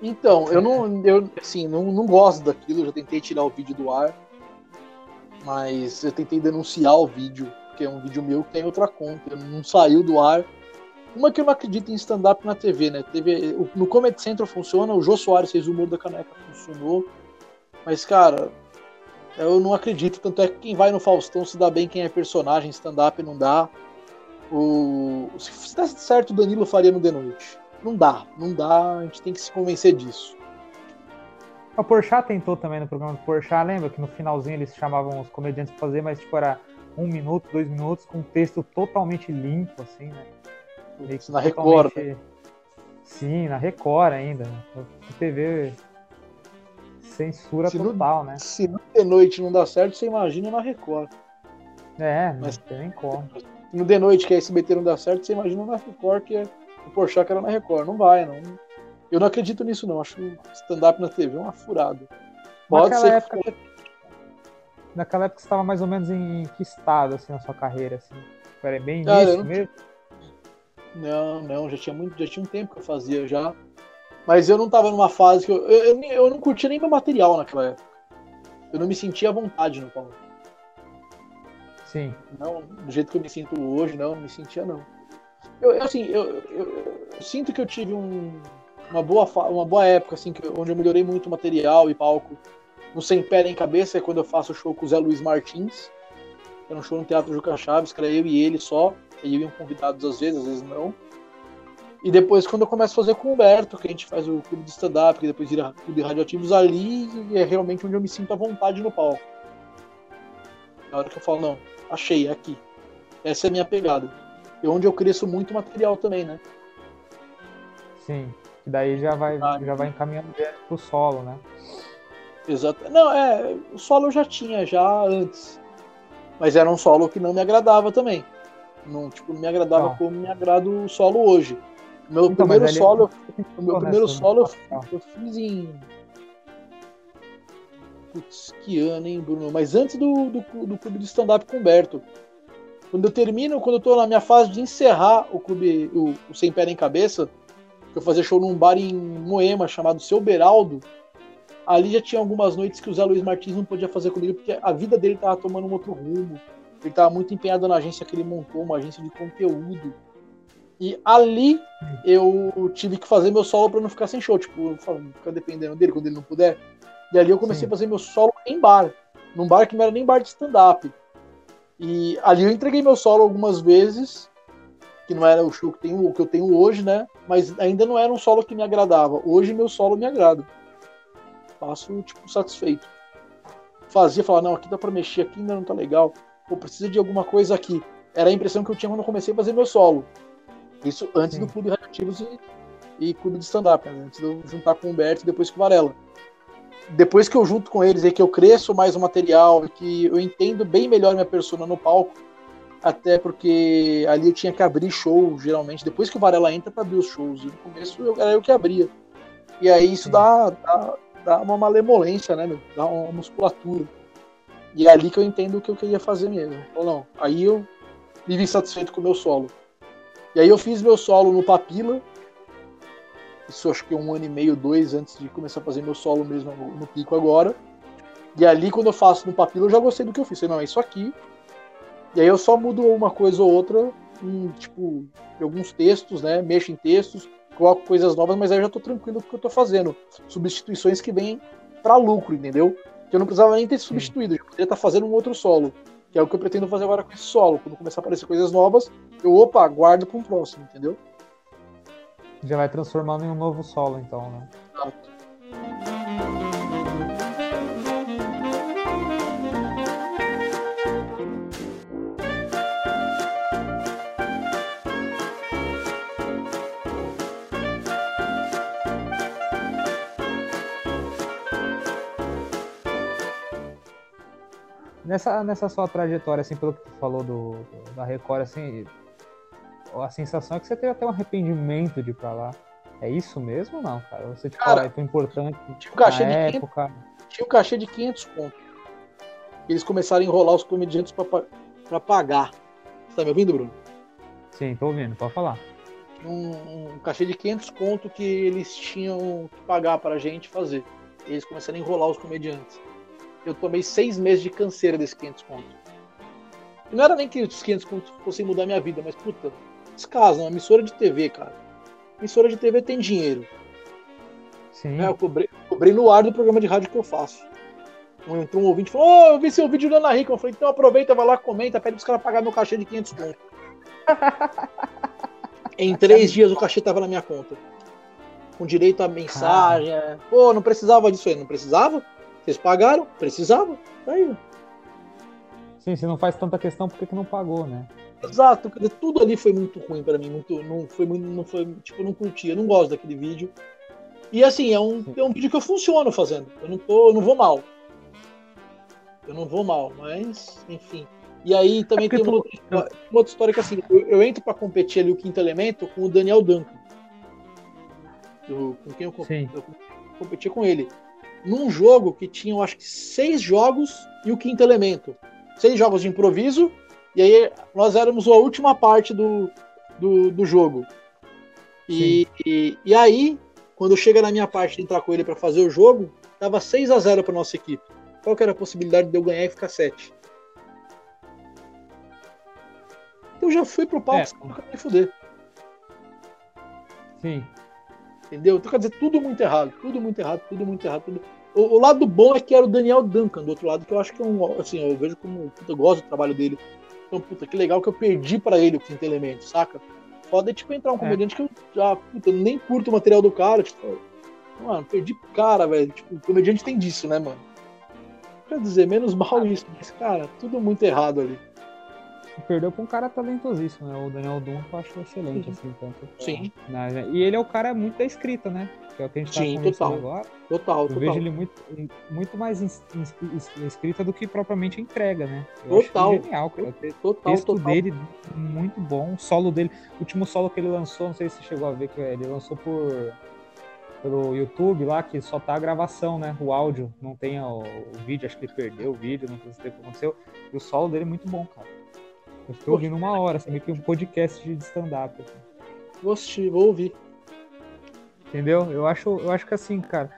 Então, eu não, eu, assim, não, não gosto daquilo. Eu já tentei tirar o vídeo do ar. Mas eu tentei denunciar o vídeo, porque é um vídeo meu que tem outra conta. Não saiu do ar. Uma que eu não acredito em stand-up na TV, né? TV, no Comedy Central funciona, o Jô Soares fez o humor da caneca, funcionou. Mas, cara, eu não acredito, tanto é que quem vai no Faustão se dá bem quem é personagem, stand-up não dá. O... Se der certo, o Danilo faria no The Noite. Não dá, não dá, a gente tem que se convencer disso. O Porchat tentou também no programa do Porchat, lembra que no finalzinho eles chamavam os comediantes pra fazer, mas tipo era um minuto, dois minutos, com um texto totalmente limpo, assim, né? na Record. Né? Sim, na Record ainda. TV Censura se total, no, né? Se no The Noite não dá certo, você imagina na Record. É, mas tem como. No The Noite, que a SBT não dá certo, você imagina na Record, que é o Porchat que era na Record. Não vai, não. Eu não acredito nisso, não. Acho stand-up na TV uma furada. Pode naquela ser época, que... Naquela época você estava mais ou menos em que estado, assim, na sua carreira, assim? Era bem Cara, não... mesmo? Não, não, já tinha muito, já tinha um tempo que eu fazia já. Mas eu não tava numa fase que eu. Eu, eu, eu não curtia nem meu material naquela época. Eu não me sentia à vontade no palco. Sim. Não, do jeito que eu me sinto hoje, não, não me sentia não. Eu, assim, eu, eu, eu sinto que eu tive um, uma, boa, uma boa época, assim, que, onde eu melhorei muito o material e palco. No Sem Pé em Cabeça é quando eu faço o show com o Zé Luiz Martins. Era um show no Teatro Juca Chaves, que era eu e ele só. E eu iam convidados às vezes, às vezes não. E depois, quando eu começo a fazer com o Humberto, que a gente faz o clube de stand-up, que depois vira clube de radioativos, ali é realmente onde eu me sinto à vontade no palco. Na hora que eu falo, não, achei, é aqui. Essa é a minha pegada. E onde eu cresço muito material também, né? Sim, que daí já vai, já vai encaminhando direto pro solo, né? Exato. Não, é, o solo eu já tinha, já antes. Mas era um solo que não me agradava também. Não, tipo, não me agradava não. como me agrada o solo hoje. Meu então, primeiro solo, o meu primeiro solo eu, eu fiz em. Putz, que ano, hein, Bruno? Mas antes do, do, do clube de stand-up com o Humberto. Quando eu termino, quando eu tô na minha fase de encerrar o clube, o, o Sem Pé em Cabeça, que eu fazia show num bar em Moema chamado Seu Beraldo, ali já tinha algumas noites que o Zé Luiz Martins não podia fazer comigo, porque a vida dele tava tomando um outro rumo. Ele tava muito empenhado na agência que ele montou, uma agência de conteúdo. E ali eu tive que fazer meu solo para não ficar sem show, tipo, ficar dependendo dele quando ele não puder. E ali eu comecei Sim. a fazer meu solo em bar, num bar que não era nem bar de stand-up. E ali eu entreguei meu solo algumas vezes, que não era o show que, tenho, que eu tenho hoje, né? Mas ainda não era um solo que me agradava. Hoje meu solo me agrada. Faço, tipo, satisfeito. Fazia, falava, não, aqui dá pra mexer, aqui ainda não tá legal. Pô, precisa de alguma coisa aqui. Era a impressão que eu tinha quando eu comecei a fazer meu solo. Isso antes Sim. do Clube Radioativos e, e Clube de Stand-Up, né? antes de eu juntar com o Humberto e depois com o Varela. depois que eu junto com eles e que eu cresço mais o material e que eu entendo bem melhor minha persona no palco, até porque ali eu tinha que abrir show, geralmente, depois que o Varela entra para abrir os shows, e no começo eu, era eu que abria. E aí isso dá, dá, dá, uma malemolência, né, meu? Dá uma musculatura. E é ali que eu entendo o que eu queria fazer mesmo. Ou não, aí eu me vi satisfeito com o meu solo. E aí eu fiz meu solo no Papila, isso acho que um ano e meio, dois antes de começar a fazer meu solo mesmo no, pico agora. E ali, quando eu faço no papilo, eu já gostei do que eu fiz. Falei, não, é isso aqui. E aí eu só mudo uma coisa ou outra, em, tipo, alguns textos, né? Mexo em textos, coloco coisas novas, mas aí eu já tô tranquilo com o que eu tô fazendo. Substituições que vêm para lucro, entendeu? Que eu não precisava nem ter substituído, eu poderia estar tá fazendo um outro solo. Que é o que eu pretendo fazer agora com esse solo. Quando começar a aparecer coisas novas, eu, opa, guardo para um próximo, entendeu? Já vai transformando em um novo solo, então, né? Exato. Nessa, nessa sua trajetória, assim, pelo que tu falou do, do da Record, assim, a sensação é que você teve até um arrependimento de ir pra lá. É isso mesmo ou não, cara? Você, tipo, cara, foi importante tinha um cachê de época... 500, tinha um cachê de 500 conto. Eles começaram a enrolar os comediantes pra, pra pagar. Você tá me ouvindo, Bruno? Sim, tô ouvindo, pode falar. Um, um cachê de 500 conto que eles tinham que pagar pra gente fazer. Eles começaram a enrolar os comediantes. Eu tomei seis meses de canseira desses 500 conto. Não era nem que os 500 conto fossem mudar minha vida, mas puta, Descaso, uma emissora de TV, cara. Emissora de TV tem dinheiro. Sim. É, eu cobrei, cobrei, no ar do programa de rádio que eu faço. Entrou um ouvinte e falou: Ô, oh, eu vi seu vídeo da Ana Rica. Eu falei: então aproveita, vai lá, comenta, pede pros caras pagar meu cachê de 500 conto. (laughs) em três dias o cachê tava na minha conta. Com direito a mensagem. Ah. Pô, não precisava disso aí. Não precisava? Vocês pagaram? Precisava? Tá aí. Sim, se não faz tanta questão, por que, que não pagou, né? Exato, tudo ali foi muito ruim para mim, muito, não foi muito, não foi, tipo, não curtia, eu não gosto daquele vídeo. E assim, é um, é um vídeo que eu funciono fazendo. Eu não tô, eu não vou mal. Eu não vou mal, mas enfim. E aí também é tem uma, outra, uma, outra história que assim, eu, eu entro para competir ali o quinto elemento com o Daniel Duncan. Eu, com quem eu, eu competi com ele. Num jogo que tinha, eu acho que seis jogos e o quinto elemento. Seis jogos de improviso e aí nós éramos a última parte do, do, do jogo. E, e, e, aí, quando chega na minha parte de entrar com ele para fazer o jogo, tava 6 a 0 para nossa equipe. Qual que era a possibilidade de eu ganhar e ficar 7? Eu já fui pro palco é. pra me fuder. Sim. Entendeu? Então quer dizer, tudo muito errado, tudo muito errado, tudo muito errado. Tudo... O, o, lado bom é que era o Daniel Duncan do outro lado, que eu acho que é um. Assim, eu vejo como. Eu gosto do trabalho dele. Então, puta, que legal que eu perdi para ele o quinto elemento, saca? Foda é tipo entrar um é. comediante é. que eu já, puta, nem curto o material do cara, tipo, mano, perdi pro cara, velho. Tipo, o comediante tem disso, né, mano? Quer dizer, menos mal isso, mas, cara, tudo muito errado ali. Perdeu pra um cara talentosíssimo, né? O Daniel Dum eu acho excelente, Sim. assim, tanto. Sim. Né? E ele é o cara muito da escrita, né? que é o que a gente Sim, tá total. agora. Total, eu total. vejo ele muito, muito mais escrita do que propriamente entrega, né? Eu total. genial, cara. O texto total. dele muito bom, o solo dele, o último solo que ele lançou, não sei se você chegou a ver que ele lançou por pelo YouTube lá, que só tá a gravação, né? O áudio, não tem o, o vídeo, acho que ele perdeu o vídeo, não sei o que aconteceu. E o solo dele é muito bom, cara. Eu fiquei ouvindo uma hora, assim, meio que um podcast de stand-up. Assim. Vou assistir, vou ouvir. Entendeu? Eu acho, eu acho que assim, cara.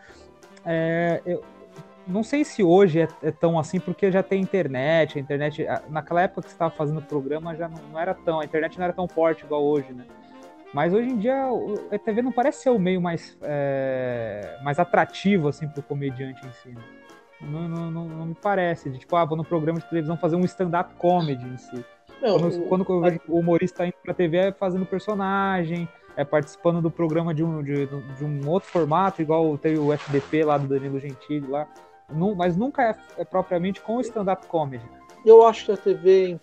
É, eu não sei se hoje é, é, tão assim, porque já tem internet. A internet. Naquela época que você estava fazendo o programa já não, não, era tão. A internet não era tão forte igual hoje, né? Mas hoje em dia a TV não parece ser o meio mais, é, mais atrativo assim para o comediante em si. Né? Não, não, não, não, me parece. De, tipo, ah, vou no programa de televisão fazer um stand-up comedy em si. Não, quando, quando eu vejo o humorista indo pra TV é fazendo personagem, é, participando do programa de um, de, de, um outro formato, igual teve o FDP lá do Danilo Gentili lá, não, mas nunca é, é propriamente com stand-up comedy. Eu acho que a TV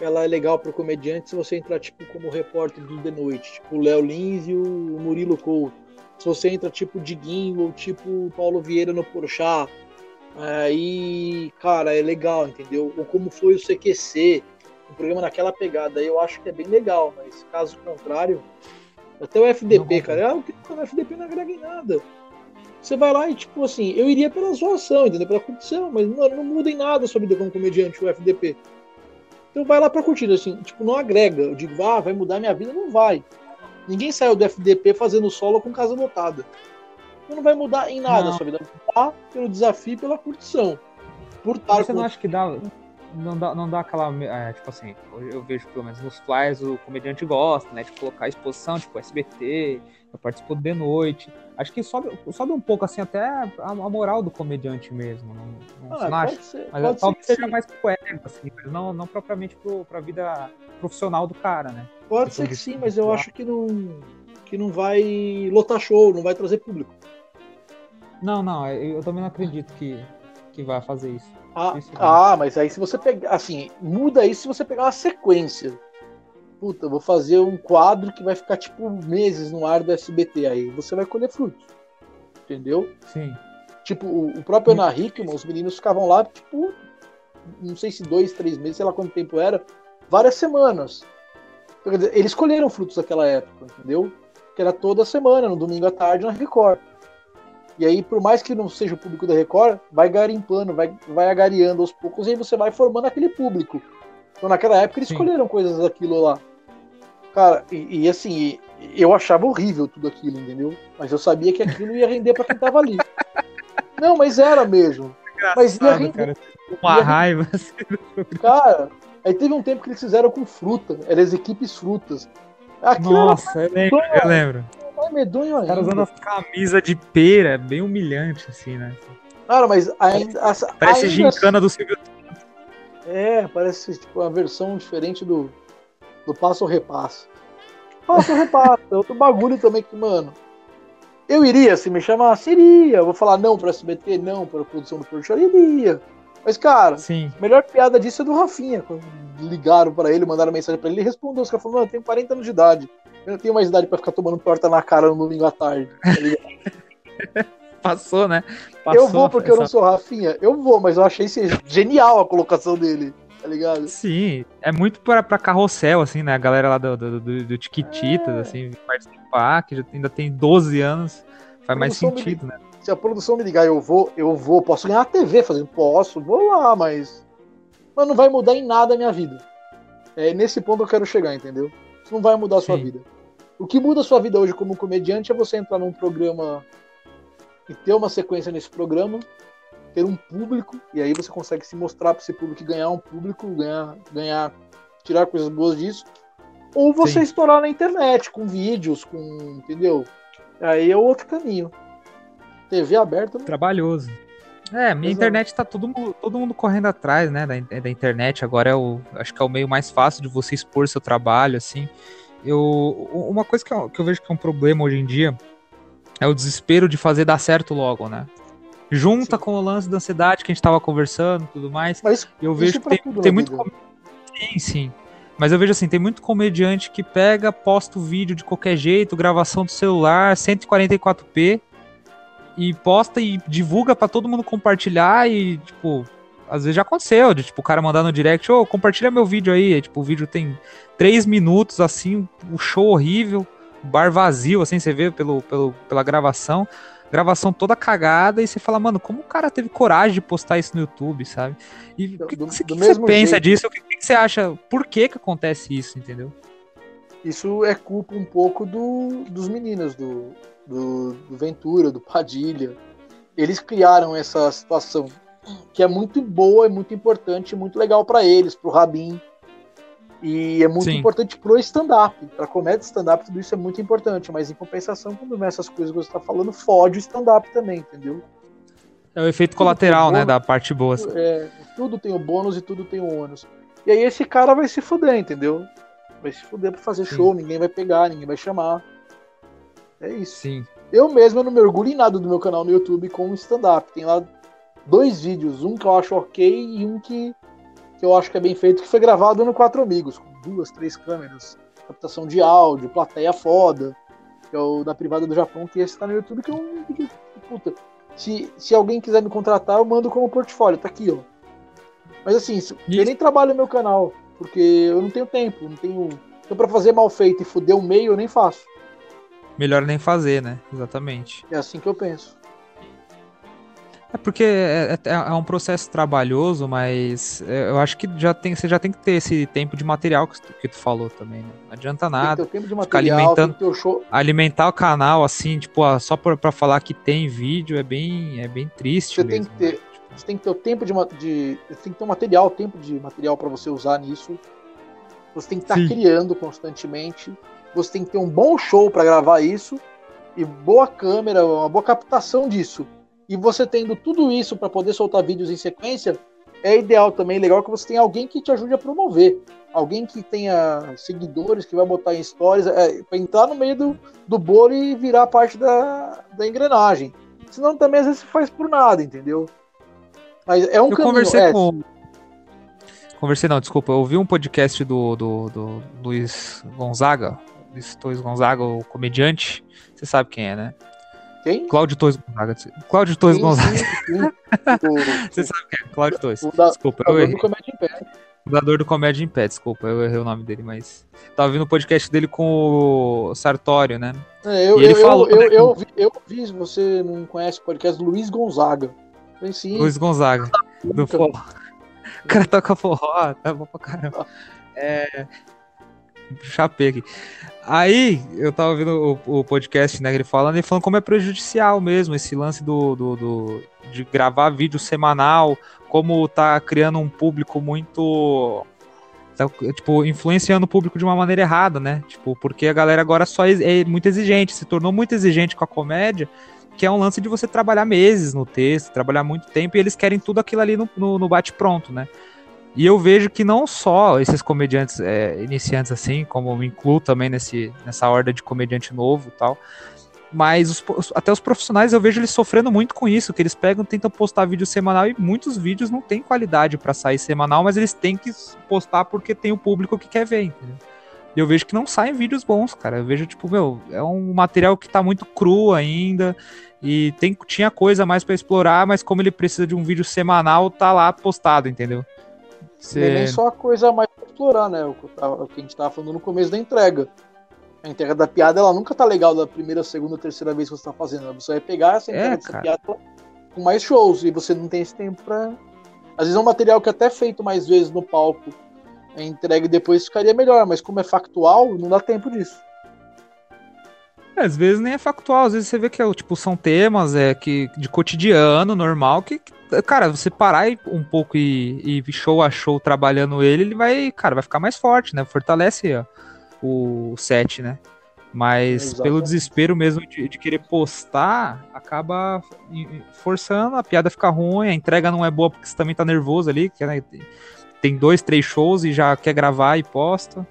ela é legal para o comediante se você entrar tipo como repórter do The Noite, tipo o Léo Lins e o Murilo Couto. Se você entra tipo Diguinho ou tipo Paulo Vieira no Porchat, aí, cara, é legal, entendeu? Ou como foi o CQC, um programa naquela pegada, eu acho que é bem legal, mas caso contrário, até o FDP, cara, ah, o FDP não agrega em nada. Você vai lá e, tipo assim, eu iria pela zoação, entendeu? Pela curtição, mas não, não muda em nada a sua vida como comediante, o FDP. Então vai lá pra curtir, assim, tipo, não agrega. Eu digo, ah, vai mudar minha vida, não vai. Ninguém saiu do FDP fazendo solo com casa lotada. Então não vai mudar em nada não. a sua vida. Mudar pelo desafio e pela curtição. Por estar Você não acha que dá, não dá, não dá aquela. É, tipo assim, eu vejo pelo menos nos flyers o comediante gosta, né? De colocar exposição, tipo SBT, eu participo de noite. Acho que sobe, sobe um pouco assim até a, a moral do comediante mesmo. Não, não, ah, não acho. Ser, mas talvez seja mais pro ego, assim, mas não, não propriamente pro, pra vida profissional do cara, né? Pode ser que sim, mas eu acho que não, que não vai lotar show, não vai trazer público. Não, não, eu também não acredito que, que vai fazer isso. Ah, ah, mas aí se você pegar. Assim, muda isso se você pegar uma sequência. Puta, vou fazer um quadro que vai ficar tipo meses no ar do SBT. Aí você vai colher frutos. Entendeu? Sim. Tipo, o, próprio Ana Hickman, os meninos ficavam lá, tipo, não sei se dois, três meses, sei lá quanto tempo era, várias semanas. Então, eles colheram frutos daquela época, entendeu? Que era toda semana, no domingo à tarde, na Record. E aí, por mais que não seja o público da Record, vai garimpando, vai, vai agariando aos poucos, e aí você vai formando aquele público. Então, naquela época, eles Sim. escolheram coisas daquilo lá. Cara, e, e, assim, eu achava horrível tudo aquilo, entendeu? Mas eu sabia que aquilo ia render para quem tava ali. Não, mas era mesmo. Mas ia render. Cara. Uma ia raiva. Cara, aí teve um tempo que eles fizeram com fruta. Eram as equipes frutas. Aquilo Nossa, eu lembro, eu lembro mais medonho ainda. Os caras usando as camisas de pera, é bem humilhante, assim, né? Cara, mas ainda. Parece ainda gincana do Silvio É, parece tipo uma versão diferente do, do Passo Repasso. Passo Repasso, é outro bagulho também que, mano. Eu iria, se me chamasse, iria. Eu vou falar não para SBT, não para a produção do Porto iria. Mas, cara, Sim. a melhor piada disso é do Rafinha. Quando ligaram para ele, mandaram mensagem para ele, ele respondeu. Os caras falaram, eu tenho 40 anos de idade. Eu não tenho mais idade pra ficar tomando torta na cara no domingo à tarde. Tá (laughs) Passou, né? Passou eu vou porque essa... eu não sou Rafinha. Eu vou, mas eu achei genial a colocação dele. Tá ligado? Sim, é muito pra, pra carrossel, assim, né? A galera lá do, do, do, do Tiquititas, é. assim, participar, que já ainda tem 12 anos, faz mais sentido, né? Se a produção me ligar, eu vou, eu vou, posso ganhar a TV fazendo, posso, vou lá, mas. Mas não vai mudar em nada a minha vida. É nesse ponto que eu quero chegar, entendeu? Isso não vai mudar a sua Sim. vida. O que muda a sua vida hoje como comediante é você entrar num programa e ter uma sequência nesse programa, ter um público, e aí você consegue se mostrar para esse público e ganhar um público, ganhar, ganhar, tirar coisas boas disso. Ou você Sim. estourar na internet, com vídeos, com. Entendeu? Aí é outro caminho. TV aberta. Né? Trabalhoso. É, minha Exato. internet tá todo mundo, todo mundo correndo atrás, né, da, da internet. Agora é o, acho que é o meio mais fácil de você expor seu trabalho, assim eu uma coisa que eu, que eu vejo que é um problema hoje em dia é o desespero de fazer dar certo logo, né? Junta sim. com o lance da ansiedade que a gente tava conversando tudo mais. Mas eu vejo que tem, tem muito. Com... Sim, sim. Mas eu vejo assim, tem muito comediante que pega, posta o vídeo de qualquer jeito, gravação do celular, 144p, e posta e divulga para todo mundo compartilhar e, tipo, às vezes já aconteceu, de tipo, o cara mandar no direct, ô, oh, compartilha meu vídeo aí. tipo, o vídeo tem três minutos, assim, o um show horrível, bar vazio, assim, você vê pelo, pelo, pela gravação. Gravação toda cagada, e você fala, mano, como o cara teve coragem de postar isso no YouTube, sabe? E o que, do, que, do que você pensa jeito. disso? O que, que, você acha? Por que que acontece isso, entendeu? Isso é culpa um pouco do, dos meninos, do, do, do Ventura, do Padilha. Eles criaram essa situação que é muito boa, é muito importante, muito legal para eles, para o Rabin. E é muito Sim. importante pro stand-up. Pra comédia stand-up, tudo isso é muito importante. Mas em compensação, quando vem essas coisas que você tá falando, fode o stand-up também, entendeu? É o efeito tudo colateral, né? Da parte boa. É, tudo tem o bônus e tudo tem o ônus. E aí esse cara vai se fuder, entendeu? Vai se fuder pra fazer Sim. show, ninguém vai pegar, ninguém vai chamar. É isso. Sim. Eu mesmo eu não mergulho em nada do meu canal no YouTube com stand-up. Tem lá dois vídeos, um que eu acho ok e um que, que eu acho que é bem feito, que foi gravado no Quatro Amigos, com duas, três câmeras, captação de áudio, plateia foda. que é o da privada do Japão, que esse tá no YouTube, que é um. Puta, se, se alguém quiser me contratar, eu mando como portfólio, tá aqui, ó. Mas assim, eu nem trabalho no meu canal, porque eu não tenho tempo, não tenho. Então, pra fazer mal feito e fuder o meio, eu nem faço. Melhor nem fazer, né? Exatamente. É assim que eu penso. É porque é, é, é, um processo trabalhoso, mas é, eu acho que já tem, você já tem que ter esse tempo de material que, que tu falou também, né? Não adianta nada. Tem que ter o tempo de material, alimentando, o show... alimentar o canal assim, tipo, só pra, pra falar que tem vídeo é bem, é bem triste. Você mesmo, tem que ter, né? você tem que ter o tempo de, de você tem que ter o material, tempo de material para você usar nisso. Você tem que estar tá criando constantemente. Você tem que ter um bom show para gravar isso e boa câmera, uma boa captação disso e você tendo tudo isso para poder soltar vídeos em sequência, é ideal também, legal que você tenha alguém que te ajude a promover. Alguém que tenha seguidores, que vai botar em stories, é, para entrar no meio do, do bolo e virar parte da, da engrenagem. Senão também às vezes faz por nada, entendeu? Mas é um Eu caminho, conversei é, com. Conversei, não, desculpa. Eu ouvi um podcast do, do, do Luiz Gonzaga, Luiz Gonzaga, o comediante. Você sabe quem é, né? Quem? Cláudio Torres Gonzaga. Cláudio Torres Gonzaga. Sim, sim. (laughs) Você sabe quem é? Cláudio Torres. Da, desculpa, eu errei. Do Comédia em Pé. Fundador do Comédia em Pé, desculpa, eu errei o nome dele, mas. Tava vindo o podcast dele com o Sartório, né? É, eu, e ele eu, falou. Eu, né, eu, eu, vi, vi, você não conhece o podcast Luiz Gonzaga. Sim. Luiz Gonzaga. Do forró. O cara toca forró, tá bom pra caramba. É. Chapei aqui. Aí, eu tava ouvindo o, o, podcast, né, ele falando, e falando como é prejudicial mesmo esse lance do, do, do, de gravar vídeo semanal, como tá criando um público muito. Tá, tipo, influenciando o público de uma maneira errada, né? Tipo, porque a galera agora só é, é muito exigente, se tornou muito exigente com a comédia, que é um lance de você trabalhar meses no texto, trabalhar muito tempo, e eles querem tudo aquilo ali no, no, no bate-pronto, né? E eu vejo que não só esses comediantes é, iniciantes assim, como me incluo também nesse, nessa horda de comediante novo e tal, mas os, até os profissionais eu vejo eles sofrendo muito com isso, que eles pegam, tentam postar vídeo semanal e muitos vídeos não têm qualidade para sair semanal, mas eles têm que postar porque tem o público que quer ver, entendeu? E eu vejo que não saem vídeos bons, cara. Eu vejo, tipo, meu, é um material que tá muito cru ainda. E tem, tinha coisa mais para explorar, mas como ele precisa de um vídeo semanal, tá lá postado, entendeu? Não é nem só a coisa mais pra explorar, né? O que a gente tava falando no começo da entrega. A entrega da piada, ela nunca tá legal da primeira, segunda, terceira vez que você tá fazendo. Você vai pegar essa entrega é, dessa piada com mais shows e você não tem esse tempo pra. Às vezes é um material que é até feito mais vezes no palco, a entrega depois ficaria melhor, mas como é factual, não dá tempo disso. É, às vezes nem é factual, às vezes você vê que é, tipo, são temas é, que, de cotidiano, normal, que, que cara, você parar um pouco e, e, show a show trabalhando ele, ele vai, cara, vai ficar mais forte, né? Fortalece ó, o set, né? Mas Exatamente. pelo desespero mesmo de, de, querer postar, acaba forçando, a piada fica ruim, a entrega não é boa porque você também tá nervoso ali, que, né, tem dois, três shows e já quer gravar e posta.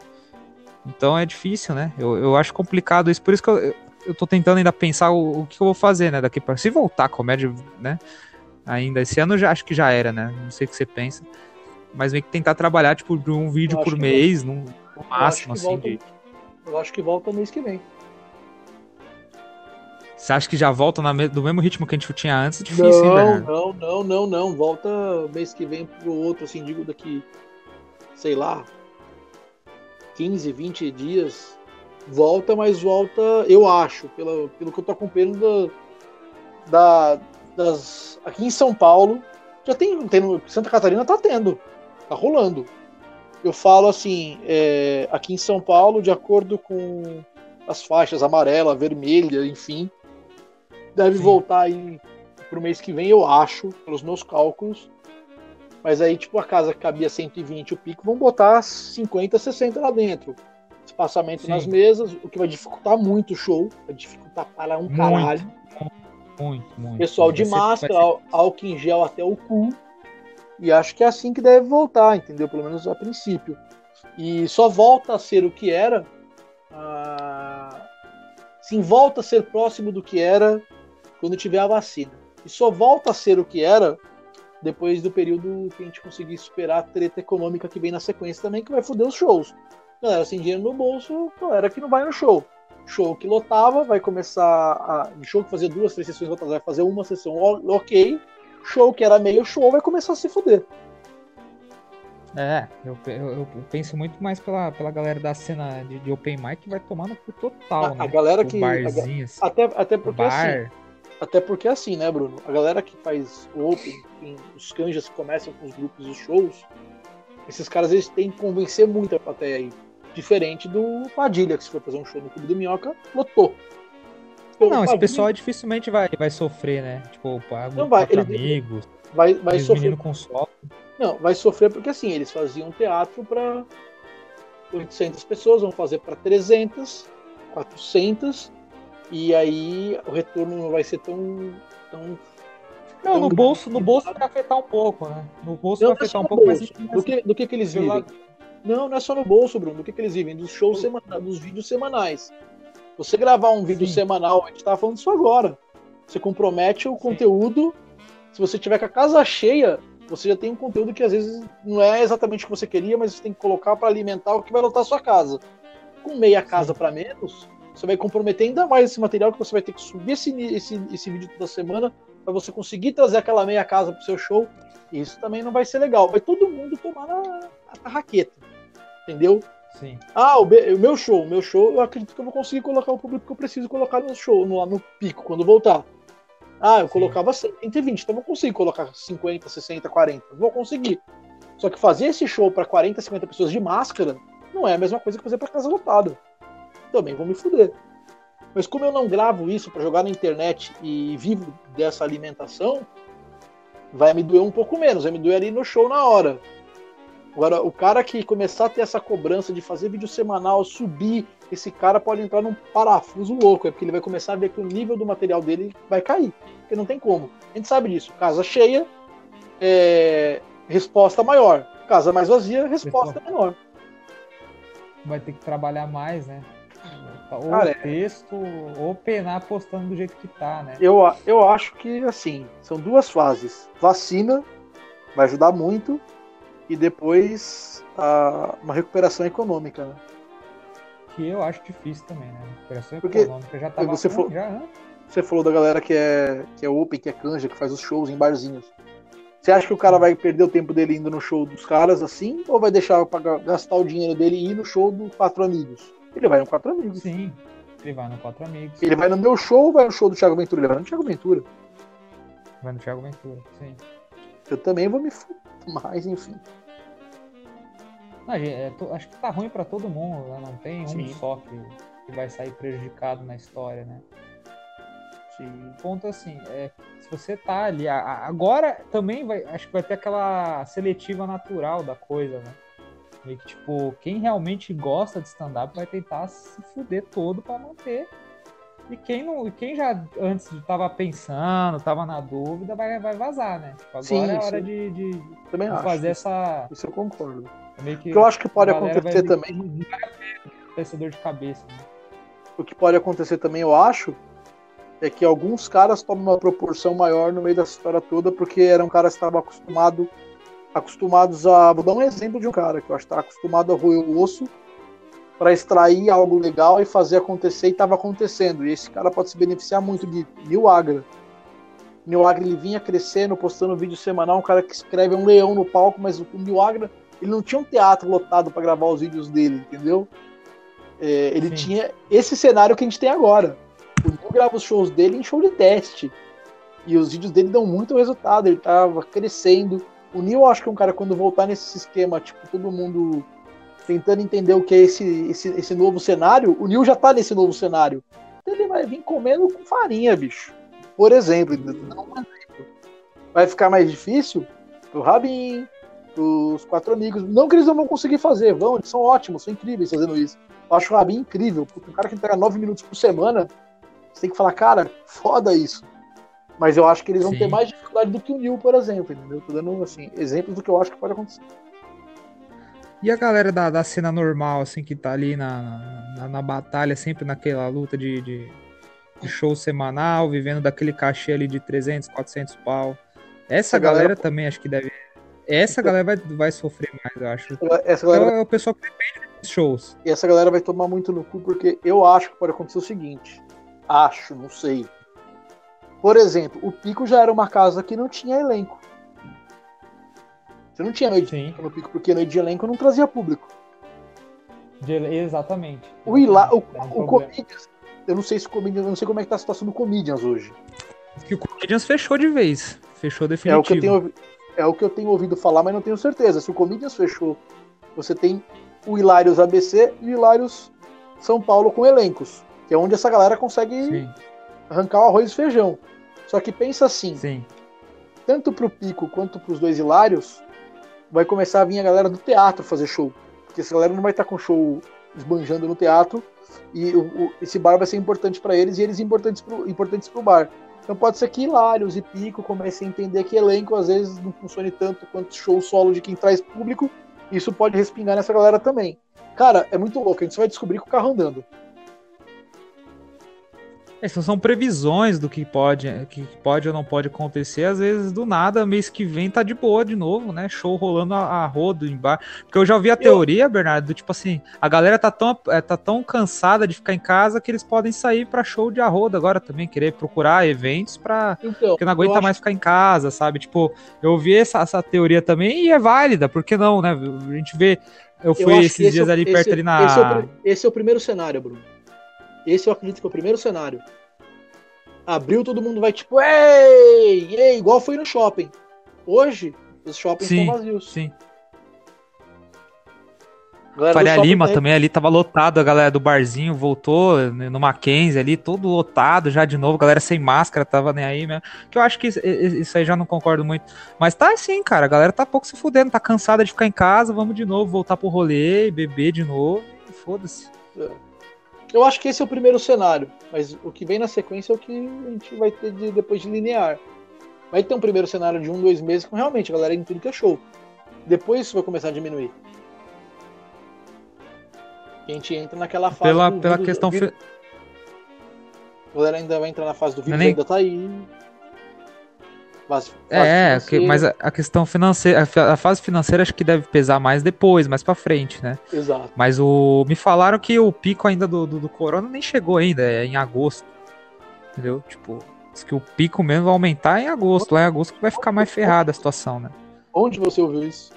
Então é difícil, né? Eu, eu acho complicado isso, por isso que eu, eu tô tentando ainda pensar o, o que eu vou fazer, né? Daqui para Se voltar a comédia, né? Ainda. Esse ano já acho que já era, né? Não sei o que você pensa. Mas meio que tentar trabalhar, tipo, de um vídeo por mês, no, no máximo, assim. Volta, de... Eu acho que volta mês que vem. Você acha que já volta na, do mesmo ritmo que a gente tinha antes? É difícil, não, hein, Não, não, não, não. Volta mês que vem pro outro, assim, digo daqui, sei lá, 15, 20 dias. Volta, mas volta, eu acho, pelo, pelo que eu tô acompanhando da, da das aqui em São Paulo já tem, tem Santa Catarina tá tendo, tá rolando. Eu falo assim, é, aqui em São Paulo, de acordo com as faixas amarela, vermelha, enfim, deve Sim. voltar aí pro mês que vem, eu acho, pelos meus cálculos. Mas aí, tipo, a casa que cabia 120 o pico, vão botar 50, 60 lá dentro. Espaçamento Sim. nas mesas, o que vai dificultar muito o show, vai dificultar para um muito. caralho. Muito, muito. Pessoal de máscara, ser... álcool em gel até o cu. E acho que é assim que deve voltar, entendeu? Pelo menos a princípio. E só volta a ser o que era. Ah, sim, volta a ser próximo do que era quando tiver a vacina. E só volta a ser o que era depois do período que a gente conseguir superar a treta econômica que vem na sequência também, que vai foder os shows. Galera sem dinheiro no bolso, galera que não vai no show. Show que lotava, vai começar a. Show que fazia duas, três sessões lotadas, vai fazer uma sessão ok. Show que era meio show, vai começar a se fuder. É, eu, eu, eu, penso muito mais pela, pela galera da cena de, de Open Mic que vai tomar no cu total, a, né? A galera que. Barzinho, a, assim, até, até porque bar. assim. Até porque assim, né, Bruno? A galera que faz Open, os canjas que começam com os grupos e shows, esses caras eles têm que convencer muito a plateia aí. Diferente do Padilha, que se for fazer um show no Clube do Minhoca, lotou. Então, não, esse pessoal dificilmente vai, vai sofrer, né? Tipo, não vai, ele, amigos, vai, vai sofrer. com solo. Não, vai sofrer porque assim, eles faziam teatro para 800 pessoas, vão fazer para 300, 400, e aí o retorno não vai ser tão. tão não, no bolso, no bolso vai afetar um pouco, né? No bolso não, vai afetar um pouco, bolso. mas. Do que, do que, que eles vivem? Não, não é só no bolso, Bruno. Do que, que eles vivem? Dos shows semanais, dos vídeos semanais. Você gravar um vídeo Sim. semanal, a gente tava falando isso agora. Você compromete o Sim. conteúdo. Se você tiver com a casa cheia, você já tem um conteúdo que às vezes não é exatamente o que você queria, mas você tem que colocar para alimentar o que vai lotar a sua casa. Com meia casa para menos, você vai comprometer ainda mais esse material que você vai ter que subir esse, esse, esse vídeo toda semana para você conseguir trazer aquela meia casa para o seu show. Isso também não vai ser legal. Vai todo mundo tomar na, na raqueta. Entendeu? Sim. Ah, o, o, meu show, o meu show, eu acredito que eu vou conseguir colocar o público que eu preciso colocar no show, no, no pico, quando voltar. Ah, eu Sim. colocava 120, então eu vou conseguir colocar 50, 60, 40. Vou conseguir. Só que fazer esse show para 40, 50 pessoas de máscara não é a mesma coisa que fazer para casa lotada. Também vou me fuder. Mas como eu não gravo isso para jogar na internet e vivo dessa alimentação, vai me doer um pouco menos, vai me doer ali no show na hora. Agora, o cara que começar a ter essa cobrança de fazer vídeo semanal, subir, esse cara pode entrar num parafuso louco, é porque ele vai começar a ver que o nível do material dele vai cair. Porque não tem como. A gente sabe disso. Casa cheia, é... resposta maior. Casa mais vazia, resposta menor. Vai ter que trabalhar mais, né? Ou cara, é. texto, ou penar postando do jeito que tá, né? Eu, eu acho que, assim, são duas fases. Vacina vai ajudar muito e depois a, uma recuperação econômica, né? Que eu acho difícil também, né? Recuperação Porque econômica já tava você for, já, Você falou da galera que é, que é open, que é canja, que faz os shows em barzinhos. Você acha que o cara vai perder o tempo dele indo no show dos caras assim? Ou vai deixar pra gastar o dinheiro dele e ir no show dos quatro amigos? Ele vai no quatro amigos. Sim, ele vai no quatro amigos. Ele vai no meu show ou vai no show do Thiago Ventura? Ele vai no Thiago Ventura. Vai no Thiago Ventura, sim. Eu também vou me mas enfim. Não, é, acho que tá ruim para todo mundo, né? Não tem Sim. um só que, que vai sair prejudicado na história, né? Sim. O ponto assim, é, se você tá ali, agora também vai, acho que vai ter aquela seletiva natural da coisa, né? E que, tipo, quem realmente gosta de stand-up vai tentar se fuder todo para manter e quem, não, quem já antes estava pensando, estava na dúvida, vai, vai vazar, né? Tipo, agora sim, é hora sim. de, de, também de acho. fazer essa. Isso eu concordo. É que o que eu acho que pode acontecer também. Essa dor de cabeça. Né? O que pode acontecer também, eu acho, é que alguns caras tomam uma proporção maior no meio dessa história toda, porque eram caras que estavam acostumado, acostumados a. Vou dar um exemplo de um cara que eu acho que está acostumado a roer o osso para extrair algo legal e fazer acontecer e estava acontecendo. E esse cara pode se beneficiar muito de Neil Agra. Neil Agra ele vinha crescendo, postando vídeo semanal, um cara que escreve um leão no palco, mas o Neil Agra ele não tinha um teatro lotado para gravar os vídeos dele, entendeu? É, ele Sim. tinha esse cenário que a gente tem agora. O Neil grava os shows dele em show de teste. E os vídeos dele dão muito resultado, ele tava crescendo. O Neil, acho que é um cara, quando voltar nesse esquema, tipo, todo mundo tentando entender o que é esse, esse, esse novo cenário, o Neil já tá nesse novo cenário. Então ele vai vir comendo com farinha, bicho. Por exemplo, um. Vai ficar mais difícil pro Rabin, pros quatro amigos. Não que eles não vão conseguir fazer, vão, eles são ótimos, são incríveis fazendo isso. Eu acho o Rabin incrível, porque um cara que entrega nove minutos por semana, você tem que falar, cara, foda isso. Mas eu acho que eles vão Sim. ter mais dificuldade do que o Neil, por exemplo, entendeu? Tô dando, assim, exemplos do que eu acho que pode acontecer. E a galera da, da cena normal, assim, que tá ali na, na, na batalha, sempre naquela luta de, de, de, show semanal, vivendo daquele cachê ali de 300, 400 pau. Essa, galera, galera, também acho que deve. Essa galera vai, vai sofrer mais, eu acho. Essa galera... É o pessoal que depende shows. E essa galera vai tomar muito no cu, porque eu acho que pode acontecer o seguinte. Acho, não sei. Por exemplo, o Pico já era uma casa que não tinha elenco. Você não tinha noite Sim. no Pico, porque noite de elenco não trazia público. De- exatamente. O, Ila, o, É um o. Comedians, eu não sei se o Comedians, eu não sei como é que tá a situação do Comedians hoje. Que o Comedians fechou de vez. Fechou É definitivo. o, que eu tenho, é o que eu tenho ouvido falar, mas não tenho certeza. Se o Comedians fechou, você tem o Hilários ABC e o Hilários São Paulo com elencos, que é onde essa galera consegue Sim, arrancar o arroz e feijão. Só que pensa assim, sim. tanto pro Pico quanto pros dois Hilários, vai começar a vir a galera do teatro fazer show. Porque essa galera não vai estar com show esbanjando no teatro, e o- o- esse bar vai ser importante para eles e eles importantes pro, importantes bar. Então pode ser que Hilários e Pico comecem a entender que elenco às vezes não funcione tanto quanto show solo de quem traz público. Isso pode respingar nessa galera também. Cara, é muito louco, a gente só vai descobrir com o carro andando. Essas são previsões do que pode, que pode ou não pode acontecer. Às vezes, do nada, mês que vem tá de boa de novo, né? Show rolando a, a rodo em bar. Porque eu já ouvi a teoria, Bernardo, do tipo assim, a galera tá tão, é, tá tão cansada de ficar em casa que eles podem sair pra show de arrodo agora também, querer procurar eventos pra. Então, Porque não eu aguenta acho- mais ficar em casa, sabe? Tipo, eu ouvi essa, essa teoria também e é válida, por que não, né? A gente vê. Eu eu fui que esses esse dias é o- ali esse- perto ali na. Esse é, o, esse é o primeiro cenário, Bruno. Esse eu acredito que é o primeiro cenário. Abril, todo mundo vai tipo, ei, ei, igual foi no shopping. Hoje, os shoppings Sim, estão vazios. Sim. Faria Lima tá- também ali tava lotado, a galera do barzinho voltou né, no Mackenzie ali, todo lotado já de novo, galera sem máscara, tava nem aí mesmo. Que eu acho que isso, isso aí já não concordo muito. Mas tá assim, cara, a galera tá pouco se fudendo, tá cansada de ficar em casa, vamos de novo voltar pro rolê, beber de novo, foda-se. Eu acho que esse é o primeiro cenário, mas o que vem na sequência é o que a gente vai ter de- depois de linear. Vai ter um primeiro cenário de um, dois meses com realmente a galera em tudo que é show. Depois isso vai começar a diminuir. A gente entra naquela fase. Pela, do pela questão. fi- A galera ainda vai entrar na fase do vírus, nem- ainda tá aí. Fase- fase É, que- mas a, a questão financeira, a, a fase financeira acho que deve pesar mais depois, mais pra frente, né? Exato. Mas o. Me falaram que o pico ainda do, do, do corona nem chegou ainda, é em agosto. Entendeu? Tipo, diz que o pico mesmo vai aumentar em agosto. Lá em agosto vai ficar mais ferrada a situação, né? Onde você ouviu isso?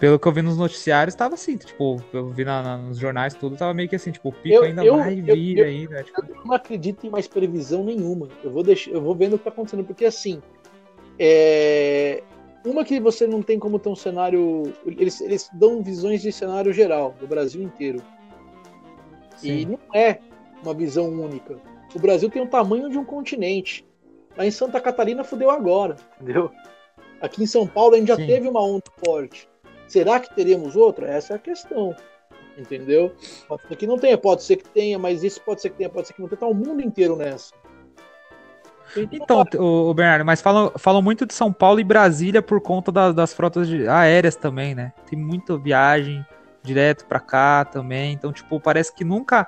Pelo que eu vi nos noticiários, tava assim, tipo, eu vi na- na- nos jornais tudo, tava meio que assim, tipo, o pico Eu- ainda eu- vai eu- vir eu- ainda. Tipo, Eu não acredito em mais previsão nenhuma. Eu vou deixar, eu vou vendo o que tá acontecendo, porque assim, é, uma que você não tem como ter um cenário, eles, eles dão visões de cenário geral do Brasil inteiro e sim. não é uma visão única. O Brasil tem o tamanho de um continente. Lá em Santa Catarina fudeu agora, entendeu? Aqui em São Paulo a gente já Sim. teve uma onda forte. Será que teremos outra? Essa é a questão. Entendeu? Pode ser que não tenha, pode ser que tenha, mas isso pode ser que tenha, pode ser que não tenha. Tá o mundo inteiro nessa. Então, o, Bernardo, mas falam, falam muito de São Paulo e Brasília por conta da- das frotas de- aéreas também, né? Tem muita viagem direto pra cá também. Então, tipo, parece que nunca,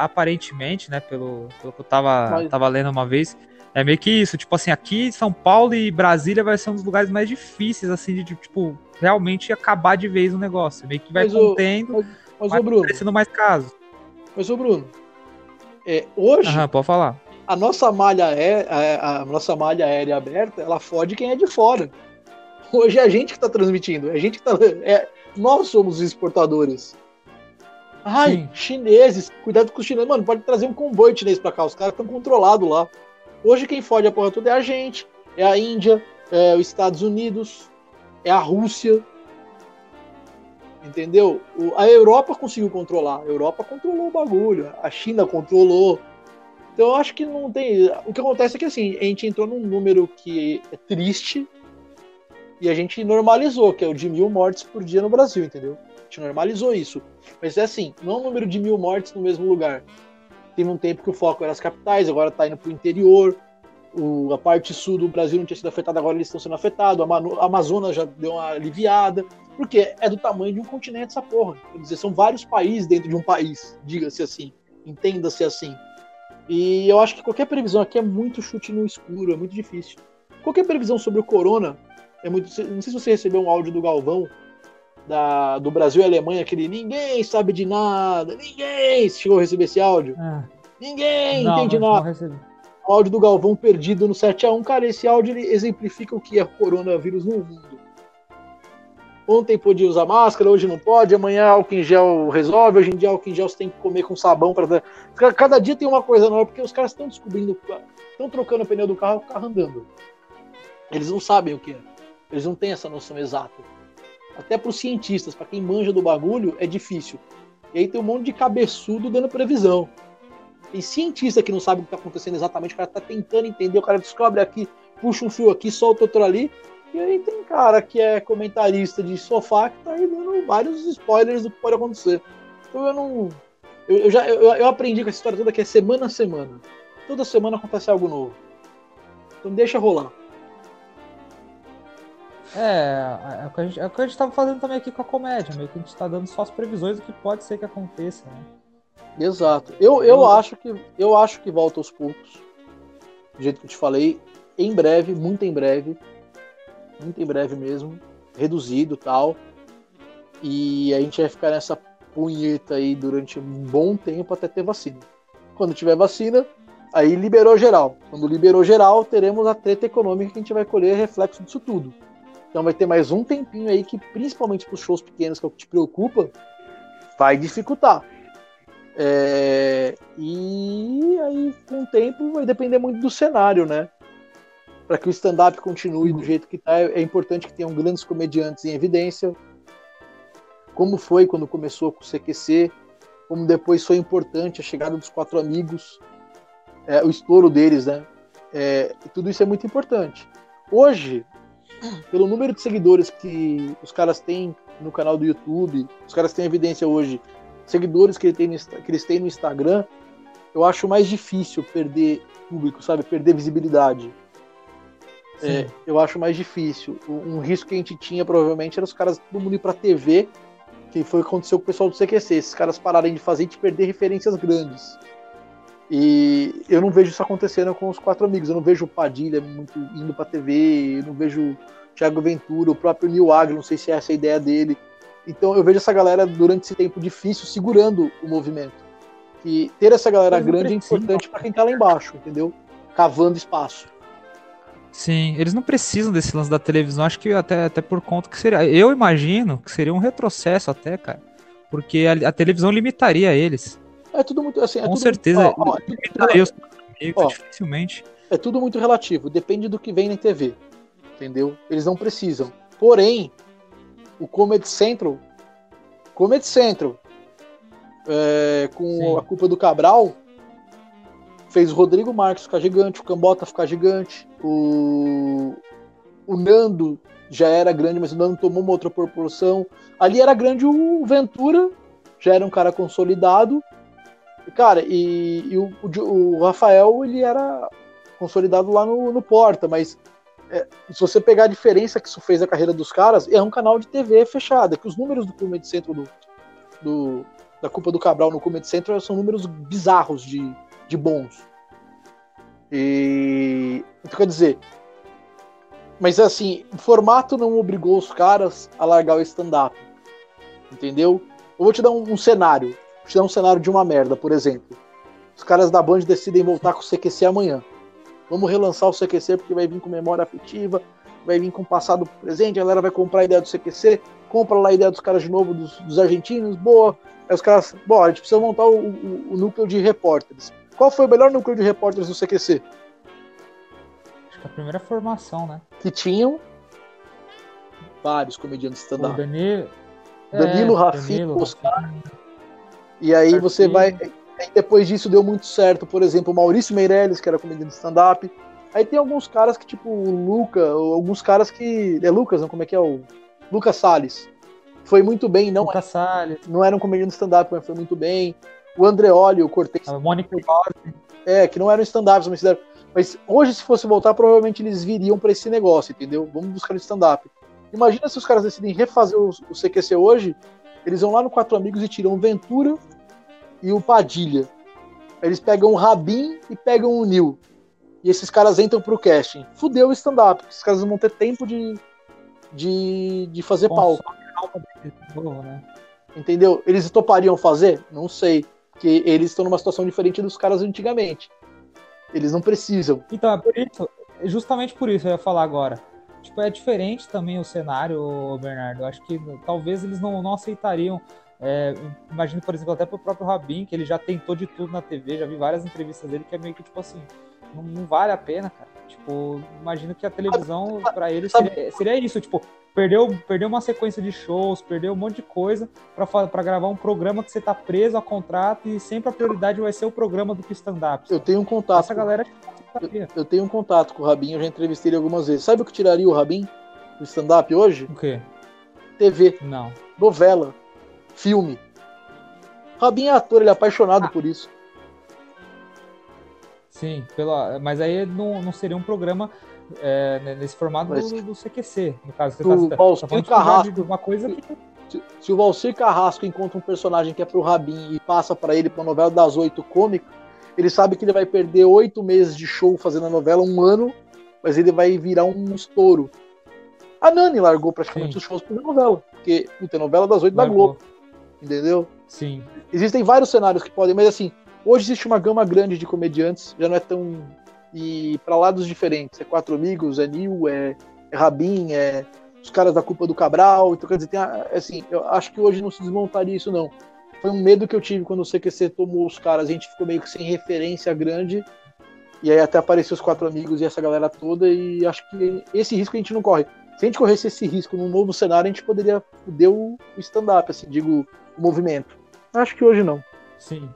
aparentemente, né, pelo, pelo que eu tava, Mas- tava lendo uma vez, é meio que isso. Tipo assim, aqui São Paulo e Brasília vai ser um dos lugares mais difíceis, assim, de, tipo, realmente acabar de vez o negócio. Meio que vai Mas o- contendo, mas, mas ô Bruno, aparecendo mais casos. mas ô Bruno, é, hoje Aham, pode falar. a nossa malha aérea, a, a nossa malha aérea aberta, ela fode quem é de fora. Hoje é a gente que tá transmitindo, é a gente que tá, é, nós somos os exportadores. Ai, Sim. chineses, cuidado com os chineses. Mano, pode trazer um comboio chinês pra cá, os caras estão controlados lá. Hoje quem fode a porra toda é a gente, é a Índia, é os Estados Unidos, é a Rússia. Entendeu? A Europa conseguiu controlar. A Europa controlou o bagulho. A China controlou. Então eu acho que não tem. O que acontece é que assim, a gente entrou num número que é triste e a gente normalizou, que é o de mil mortes por dia no Brasil, entendeu? A gente normalizou isso. Mas é assim, não é um número de mil mortes no mesmo lugar. Teve um tempo que o foco era as capitais, agora tá indo pro interior. O, a parte sul do Brasil não tinha sido afetada, agora eles estão sendo afetados. A Manu- a Amazonas já deu uma aliviada. Porque é do tamanho de um continente essa porra. Quer dizer, são vários países dentro de um país, diga-se assim. Entenda-se assim. E eu acho que qualquer previsão aqui é muito chute no escuro, é muito difícil. Qualquer previsão sobre o corona é muito. Não sei se você recebeu um áudio do Galvão da, do Brasil e Alemanha, aquele ninguém sabe de nada, ninguém chegou a receber esse áudio. É. Ninguém Não, entende não nada. recebi. O áudio do Galvão perdido no 7x1, cara, esse áudio ele exemplifica o que é coronavírus no mundo. Ontem podia usar máscara, hoje não pode, amanhã álcool em gel resolve, hoje em dia álcool em gel você tem que comer com sabão para Cada dia tem uma coisa nova, porque os caras estão descobrindo, estão trocando o pneu do carro, o carro andando. Eles não sabem o que é. Eles não têm essa noção exata. Até para os cientistas, para quem manja do bagulho, é difícil. E aí tem um monte de cabeçudo dando previsão. Tem cientista que não sabe o que está acontecendo exatamente, o cara está tentando entender, o cara descobre aqui, puxa um fio aqui, solta outro ali. E aí tem cara que é comentarista de sofá que tá aí dando vários spoilers do que pode acontecer. Então eu não. Eu, eu já eu, eu aprendi com essa história toda que é semana a semana. Toda semana acontece algo novo. Então deixa rolar. É, é o que a gente, é o que a gente tava fazendo também aqui com a comédia, meio que a gente tá dando só as previsões do que pode ser que aconteça, né? Exato. Eu, eu, acho que, eu acho que volta aos poucos. Do jeito que eu te falei. Em breve, muito em breve. Muito em breve mesmo. Reduzido tal. E a gente vai ficar nessa punheta aí durante um bom tempo até ter vacina. Quando tiver vacina, aí liberou geral. Quando liberou geral, teremos a treta econômica que a gente vai colher reflexo disso tudo. Então vai ter mais um tempinho aí que, principalmente para os shows pequenos, que é o que te preocupa, vai dificultar. É, e aí, com o tempo, vai depender muito do cenário, né? Para que o stand-up continue do jeito que está, é importante que tenham grandes comediantes em evidência. Como foi quando começou com o CQC, como depois foi importante a chegada dos quatro amigos, é, o estouro deles, né? É, tudo isso é muito importante. Hoje, pelo número de seguidores que os caras têm no canal do YouTube, os caras têm evidência hoje seguidores que, ele tem no, que eles têm no Instagram, eu acho mais difícil perder público, sabe? Perder visibilidade. É, eu acho mais difícil. Um, um, risco que a gente tinha provavelmente era os caras todo mundo ir pra TV, que foi o que aconteceu com o pessoal do CQC. Esses caras pararem de fazer e te perder referências grandes. E eu não vejo isso acontecendo com os quatro amigos. Eu não vejo o Padilha muito indo pra TV, eu não vejo o Thiago Ventura, o próprio Neil Agro, não sei se é essa a ideia dele. Então eu vejo essa galera durante esse tempo difícil segurando o movimento. E ter essa galera grande é importante para quem tá lá embaixo, entendeu? Cavando espaço. Sim, eles não precisam desse lance da televisão, acho que até, até por conta que seria. Eu imagino que seria um retrocesso até, cara. Porque a, a televisão limitaria eles. É tudo muito assim. É Com tudo, certeza, ó, ó, limitaria os amigos, ó, dificilmente. É tudo muito relativo, depende do que vem na TV. Entendeu? Eles não precisam. Porém, o Comedy Central, Comedy Central, é, com Sim. a culpa do Cabral, fez o Rodrigo Marques ficar gigante, o Cambota ficar gigante, o, o Nando já era grande, mas o Nando tomou uma outra proporção. Ali era grande o Ventura, já era um cara consolidado. Cara, e, e o, o, o Rafael, ele era consolidado lá no, no Porta, mas é, se você pegar a diferença que isso fez na carreira dos caras, é um canal de TV fechada, que os números do Comedy Central do, do, da culpa do Cabral no Comedy Central são números bizarros de, de bons. E então quer dizer, mas assim, o formato não obrigou os caras a largar o stand-up. Entendeu? Eu vou te dar um, um cenário. Vou te dar um cenário de uma merda, por exemplo. Os caras da Band decidem voltar com o CQC amanhã. Vamos relançar o CQC porque vai vir com memória afetiva, vai vir com passado presente, a galera vai comprar a ideia do CQC, compra lá a ideia dos caras de novo, dos, dos argentinos, boa. Aí os caras, bom, a gente precisa montar o, o, o núcleo de repórteres. Qual foi o melhor núcleo de repórteres do CQC? Acho que a primeira formação, né? Que tinham vários comediantes stand-up. Danilo. Danilo, é, Rafinha, Danilo, Oscar. Rafinha. E aí você vai. Aí depois disso deu muito certo, por exemplo, o Maurício Meirelles, que era comediante de stand-up. Aí tem alguns caras que, tipo, o Luca, alguns caras que. É Lucas, não? Como é que é o. Lucas Salles. Foi muito bem, não, Lucas Salles, não era um comediante de stand-up, mas foi muito bem. O Andreoli, o Cortez, a Mônica é, que não eram stand-ups, mas fizeram. Mas hoje, se fosse voltar, provavelmente eles viriam pra esse negócio, entendeu? Vamos buscar no stand-up. Imagina se os caras decidem refazer o, o CQC hoje, eles vão lá no Quatro Amigos e tiram o Ventura e o Padilha. Eles pegam o Rabin e pegam o Nil. E esses caras entram pro casting. Fudeu o stand-up. Esses caras não vão ter tempo de, de, de fazer de novo, né? Entendeu? Eles topariam fazer? Não sei. Porque eles estão numa situação diferente dos caras antigamente. Eles não precisam. Então, é por isso, é justamente por isso eu ia falar agora. Tipo, é diferente também o cenário, Bernardo. Eu acho que talvez eles não, não aceitariam. É, imagino, por exemplo, até pro próprio Rabin, que ele já tentou de tudo na TV, já vi várias entrevistas dele que é meio que tipo assim, não, não vale a pena, cara. Tipo, imagino que a televisão para ele seria, seria isso, tipo, perdeu, perdeu uma sequência de shows, perdeu um monte de coisa para gravar um programa que você tá preso a contrato e sempre a prioridade vai ser o programa do que stand-up. Eu tenho um contato. Essa galera eu, eu, tenho um contato com o Rabin, eu já entrevistei ele algumas vezes. Sabe o que tiraria o Rabin do stand-up hoje? O quê? TV. Não. Novela. Filme. Rabin é ator, ele é apaixonado ah. por isso. Sim, pela, mas aí não, não seria um programa é, nesse formato mas, do, do, CQC, no caso. Você o tá, Valcir tá Carrasco, uma coisa que... se, se, o Valcir Carrasco encontra um personagem que é pro Rabin e passa para ele pra novela das oito cômica, ele sabe que ele vai perder oito meses de show fazendo a novela, um ano, mas ele vai virar um estouro. A Nani largou praticamente Sim. os shows por novela, porque tem novela das oito da Globo. Entendeu? Sim. Existem vários cenários que podem, mas assim, hoje existe uma gama grande de comediantes, já não é tão. E para lados diferentes. É Quatro Amigos, é Nil, é, é Rabin, é os caras da culpa do Cabral. Então, quer dizer, tem, assim, eu acho que hoje não se desmontaria isso, não foi um medo que eu tive quando o CQC tomou os caras. A gente ficou meio que sem referência grande. E aí até apareceu os quatro amigos e essa galera toda. E acho que esse risco a gente não corre. Se a gente corresse esse risco num novo cenário, a gente poderia fuder o stand-up, assim, digo, movimento. Acho que hoje não. Sim.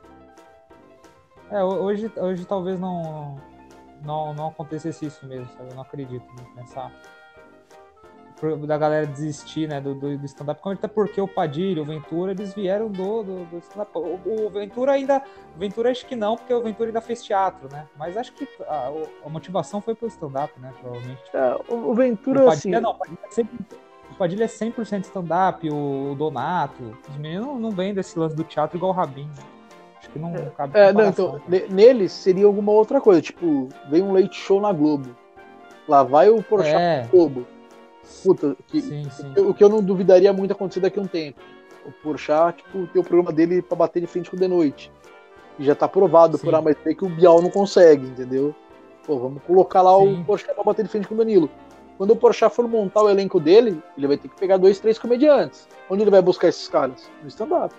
É, hoje, hoje talvez não, não, não acontecesse isso mesmo, sabe? Eu não acredito nessa, da galera desistir, né, do, do, do stand-up até porque o Padilha, o Ventura, eles vieram do, do, do stand-up. O, o, Ventura ainda, o Ventura acho que não, porque o Ventura ainda fez teatro, né, mas acho que a, a motivação foi pelo stand-up, né, provavelmente. É, o, Ventura, o Padilha, assim... Não, o Padilha sempre, Padilha é 100% stand-up, o Donato, os meninos não, não vêm desse lance do teatro igual o Rabin, Acho que não cabe é, não, então, neles seria alguma outra coisa, tipo, vem um leite show na Globo. Lá vai o Porchat é. Globo Puta, que, sim, sim. O, que eu não duvidaria muito acontecer daqui a um tempo. O Porchat, tipo, ter o programa dele pra bater de frente com o The Noite. E já tá provado sim. por A mais B que o Bial não consegue, entendeu? Pô, vamos colocar lá sim. o Porchat pra bater de frente com o Danilo. Quando o Porchat for montar o elenco dele, ele vai ter que pegar dois, três comediantes. Onde ele vai buscar esses caras? No stand-up.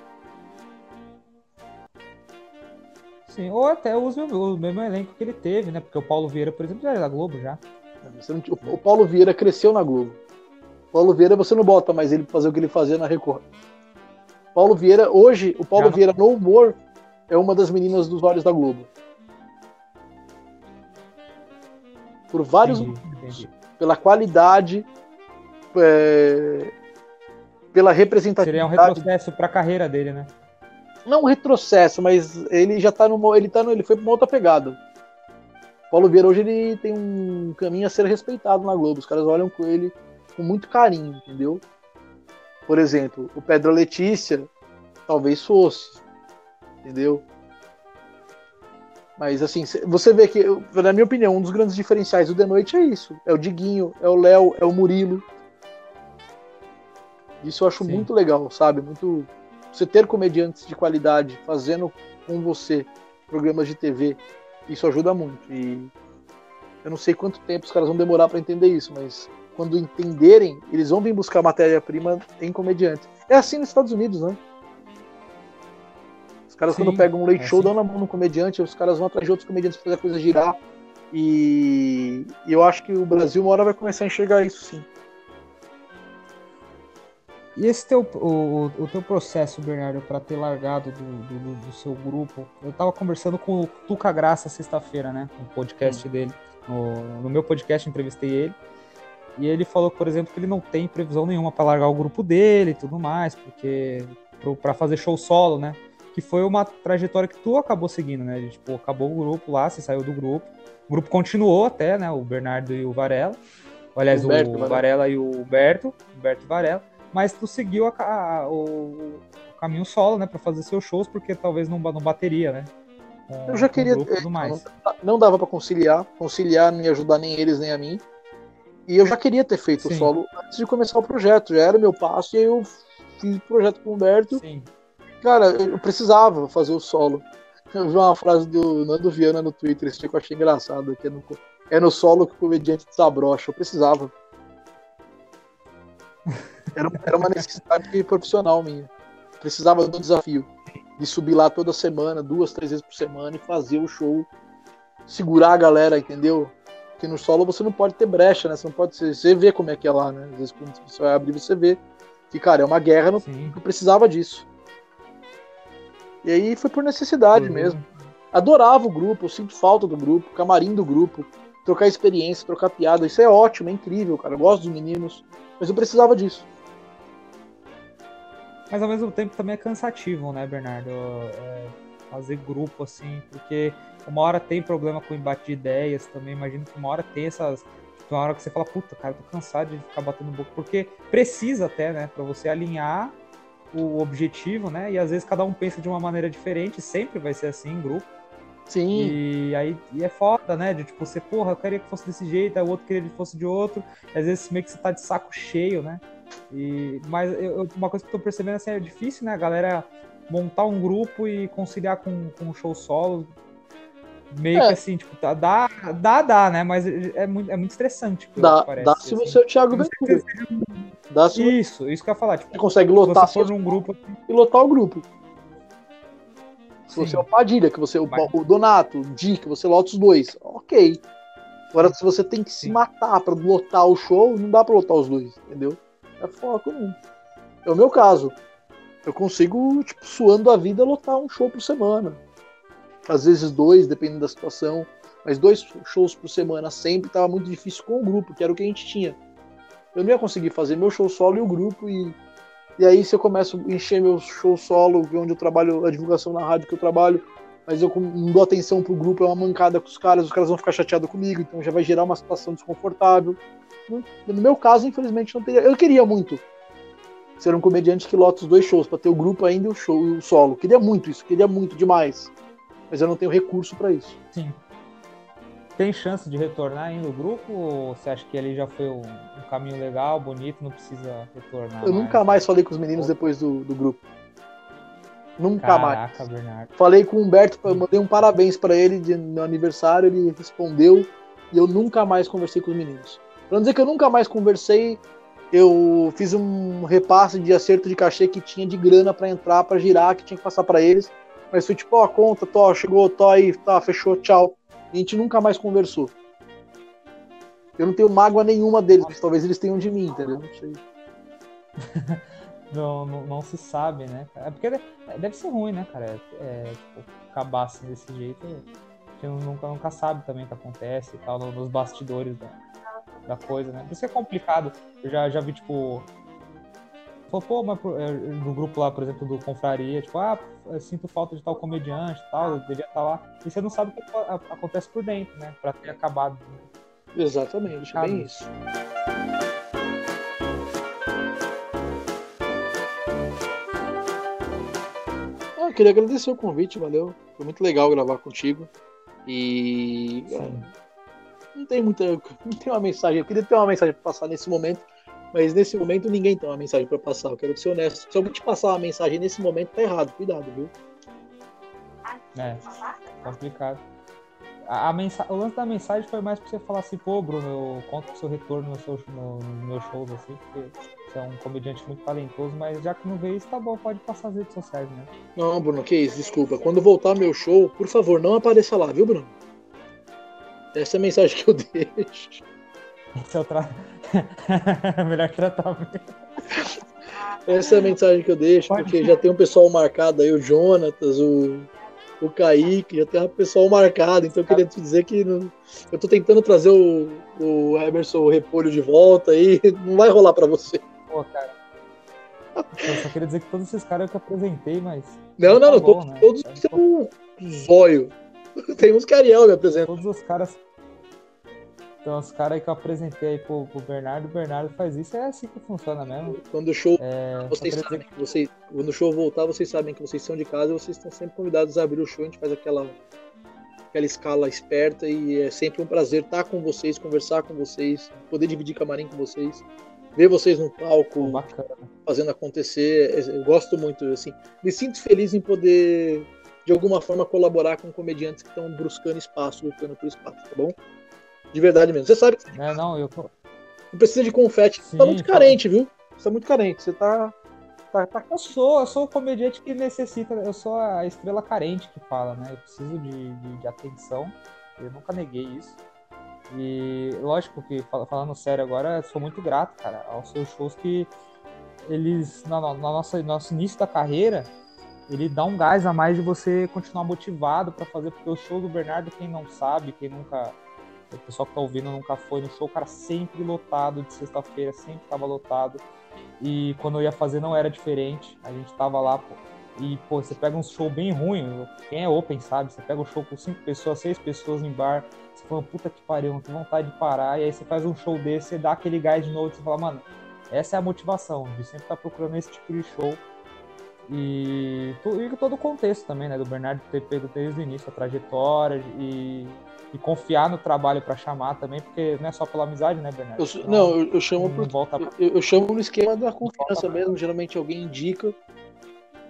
Sim, ou até usa o mesmo elenco que ele teve, né? Porque o Paulo Vieira, por exemplo, já era da Globo já. O Paulo Vieira cresceu na Globo. Paulo Vieira você não bota mais ele pra fazer o que ele fazia na Record. Paulo Vieira, hoje, o Paulo Vieira no humor é uma das meninas dos olhos da Globo. Por vários entendi, entendi. Pela qualidade, é, pela representatividade. Seria um retrocesso para a carreira dele, né? Não um retrocesso, mas ele já tá no ele tá no, ele foi para uma outra pegada. Paulo Vieira hoje ele tem um caminho a ser respeitado na Globo. Os caras olham com ele com muito carinho, entendeu? Por exemplo, o Pedro Letícia talvez fosse, entendeu? Mas assim, você vê que, na minha opinião, um dos grandes diferenciais do The Noite é isso. É o Diguinho, é o Léo, é o Murilo. Isso eu acho Sim. muito legal, sabe? Muito. Você ter comediantes de qualidade fazendo com você programas de TV isso ajuda muito. E eu não sei quanto tempo os caras vão demorar para entender isso, mas quando entenderem, eles vão vir buscar matéria-prima em comediantes. É assim nos Estados Unidos, né? Os caras, Sim, quando pegam um late é show, assim. dão na mão no comediante, os caras vão atrás de outros comediantes pra fazer a coisa girar. E, eu acho que o Brasil uma hora vai começar a enxergar isso sim. E esse teu, o, o teu processo, Bernardo, para ter largado do, do, do, seu grupo, eu tava conversando com o Tuca Graça sexta-feira, né? No podcast dele. No, no, meu podcast entrevistei ele. E ele falou, por exemplo, que ele não tem previsão nenhuma para largar o grupo dele e tudo mais, porque para fazer show solo, né? Que foi uma trajetória que tu acabou seguindo, né? Tipo, acabou o grupo lá, você saiu do grupo. O grupo continuou até, né? O Bernardo e o Varela. Aliás, o, Berto, o Varela e o Berto, Berto Varela mas tu seguiu a, a, o, o, caminho solo, né, para fazer seus shows, porque talvez não, não bateria, né? Com, eu já queria. É, mais. Não, não dava para conciliar, conciliar não ia ajudar nem eles nem a mim. E eu já queria ter feito Sim. o solo antes de começar o projeto, já era meu passo, e aí eu fiz o projeto com o Humberto. Sim. Cara, eu precisava fazer o solo. Eu vi uma frase do Nando Viana no Twitter, esse dia que eu achei engraçado, que é no, é no solo que o comediante desabrocha. Eu precisava. Era, era uma necessidade profissional minha. Precisava do desafio de subir lá toda semana, duas, três vezes por semana e fazer o show, segurar a galera, entendeu? Porque no solo você não pode ter brecha, né? Você não pode. Você, você vê como é que é lá, né? Às vezes quando você vai abrir, você vê que, cara, é uma guerra, não, eu precisava disso. E aí foi por necessidade Uhum. mesmo. Adorava o grupo, eu sinto falta do grupo, camarim do grupo, trocar experiência, trocar piada. Isso é ótimo, é incrível, cara. Eu gosto dos meninos, mas eu precisava disso. Mas ao mesmo tempo também é cansativo, né, Bernardo? É, fazer grupo assim, porque uma hora tem problema com embate de ideias também. Imagino que uma hora tem essas. tipo, Uma hora que você fala, puta, cara, tô cansado de ficar batendo boca. Porque precisa até, né, pra você alinhar o objetivo, né? E às vezes cada um pensa de uma maneira diferente, sempre vai ser assim em grupo. Sim, E aí e é foda, né? De tipo, você, porra, eu queria que fosse desse jeito, aí o outro queria que fosse de outro. Às vezes meio que você tá de saco cheio, né? E, mas eu- uma coisa que eu tô percebendo assim, é difícil, né? A galera montar um grupo e conciliar com, com um show solo. Meio É. que assim, tipo, tá- dá, dá, dá, né? Mas é muito, é muito estressante. dá, parece, dá se assim. você é o Thiago Ventura. Dá se Isso, isso que eu ia falar. Tipo, você consegue se lotar você num grupo. e lotar o grupo. Se sim. você é o Padilha, que você é o, Mas- o Donato, o Di, que você lota os dois, ok. Agora, se você tem que se Sim. matar pra lotar o show, não dá pra lotar os dois, entendeu? É foco não. É o meu caso. Eu consigo, tipo, suando a vida, lotar um show por semana. Às vezes dois, dependendo da situação. Mas dois shows por semana sempre tava muito difícil com o grupo, que era o que a gente tinha. Eu não ia conseguir fazer meu show solo e o grupo e e aí, se eu começo a encher meu show solo, onde eu trabalho, a divulgação na rádio que eu trabalho, mas eu não dou atenção pro grupo, é uma mancada com os caras, os caras vão ficar chateados comigo, então já vai gerar uma situação desconfortável. No, meu caso, infelizmente, não teria. Eu queria muito ser um comediante que lota os dois shows, pra ter o grupo ainda e o show e o solo. Queria muito isso, queria muito demais. Mas eu não tenho recurso pra isso. Sim. Tem chance de retornar ainda o grupo? Ou você acha que ali já foi um, um caminho legal, bonito, não precisa retornar? Eu nunca mais falei com os meninos depois do, do grupo. Nunca mais. Caraca, Bernardo. Falei com o Humberto, eu mandei um parabéns pra ele de meu aniversário, ele respondeu e eu nunca mais conversei com os meninos. Pra não dizer que eu nunca mais conversei, eu fiz um repasse de acerto de cachê que tinha de grana pra entrar, pra girar, que tinha que passar pra eles. Mas foi tipo, ó, a conta, tô, chegou, tô aí, tá, fechou, tchau. E a gente nunca mais conversou. Eu não tenho mágoa nenhuma deles, mas talvez eles tenham de mim, entendeu? Não sei. (laughs) Não, não, não se sabe, né? É porque deve, ser ruim, né, cara? É, é, tipo, acabar assim desse jeito. A gente nunca, nunca sabe também o que acontece e tal, no- nos bastidores da, da coisa, né? Por isso é complicado. Eu já, já vi, tipo. Falou, pô, mas é, no grupo lá, por exemplo, do Confraria, tipo, ah, sinto falta de tal comediante tal, eu devia estar lá. E você não sabe o que acontece por dentro, né? Pra ter acabado. Exatamente, é bem isso. Ah, eu queria agradecer o convite, valeu. Foi muito legal gravar contigo. E Sim. não tem muita. (laughs) Não tem uma mensagem. Eu queria ter uma mensagem pra passar nesse momento, mas nesse momento ninguém tem uma mensagem pra passar. Eu quero ser honesto. Se alguém te passar uma mensagem nesse momento, tá errado. Cuidado, viu? É, complicado. A, a mensa... O lance da mensagem foi mais pra você falar assim, pô, Bruno, eu conto pro seu retorno no seu, no, no meu shows, assim, porque você é um comediante muito talentoso, mas já que não veio isso, tá bom, pode passar as redes sociais, né? Não, Bruno, que isso, desculpa. Quando voltar meu show, por favor, não apareça lá, viu, Bruno? Essa é a mensagem que eu (laughs) deixo. Esse é o tra... (laughs) melhor tratamento. Essa é a mensagem que eu deixo, Pode. porque já tem um pessoal marcado aí, o Jonatas, o, o Kaique, já tem um pessoal marcado, então eu queria te dizer que não- eu tô tentando trazer o, o Emerson Repolho de volta aí, (laughs) não vai rolar pra você. Pô, cara. Eu só queria dizer que todos esses caras eu que apresentei, mas. Não, não, tá não, bom, todos, né? todos Tá são um zóio. (laughs) Tem uns que a Ariel me apresenta. Todos os caras. Então, os caras aí que eu apresentei aí pro, pro Bernardo, o Bernardo faz isso, é assim que funciona mesmo. Quando o show É, Vocês sabem dizer que vocês, quando o show voltar, vocês sabem que vocês são de casa e vocês estão sempre convidados a abrir o show. A gente faz aquela, aquela escala esperta e é sempre um prazer estar com vocês, conversar com vocês, poder dividir camarim com vocês, ver vocês no palco Bacana. fazendo acontecer. Eu gosto muito, assim, me sinto feliz em poder de alguma forma colaborar com comediantes que estão buscando espaço, lutando por espaço, tá bom? De verdade mesmo. Você sabe que É, não, eu não precisa de confete. Você tá Sim, muito tá. carente, viu? Você tá muito carente. Você tá. tá, tá... Eu sou, eu sou o comediante que necessita, eu sou a estrela carente que fala, né? Eu preciso de, de, de atenção, eu nunca neguei isso. E lógico que, fal- falando sério agora, eu sou muito grato, cara, aos seus shows que eles, na, na nossa, nosso início da carreira, ele dá um gás a mais de você continuar motivado pra fazer, porque o show do Bernardo, quem não sabe, quem nunca. O pessoal que tá ouvindo nunca foi no show, cara sempre lotado de sexta-feira, sempre tava lotado. E quando eu ia fazer não era diferente. A gente tava lá, pô. E, pô, você pega um show bem ruim, quem é open sabe, você pega um show com cinco pessoas, seis pessoas em bar, você fala, puta que pariu, não tem vontade de parar, e aí você faz um show desse, você dá aquele gás de novo, você fala, mano, essa é a motivação, de sempre estar procurando esse tipo de show. E, e todo o contexto também, né, do Bernardo ter pego desde o início a trajetória e, e confiar no trabalho pra chamar também, porque não é só pela amizade, né, Bernardo? Eu, sou- não, eu, eu chamo por, volta eu, eu chamo no esquema da confiança mesmo. Geralmente alguém indica,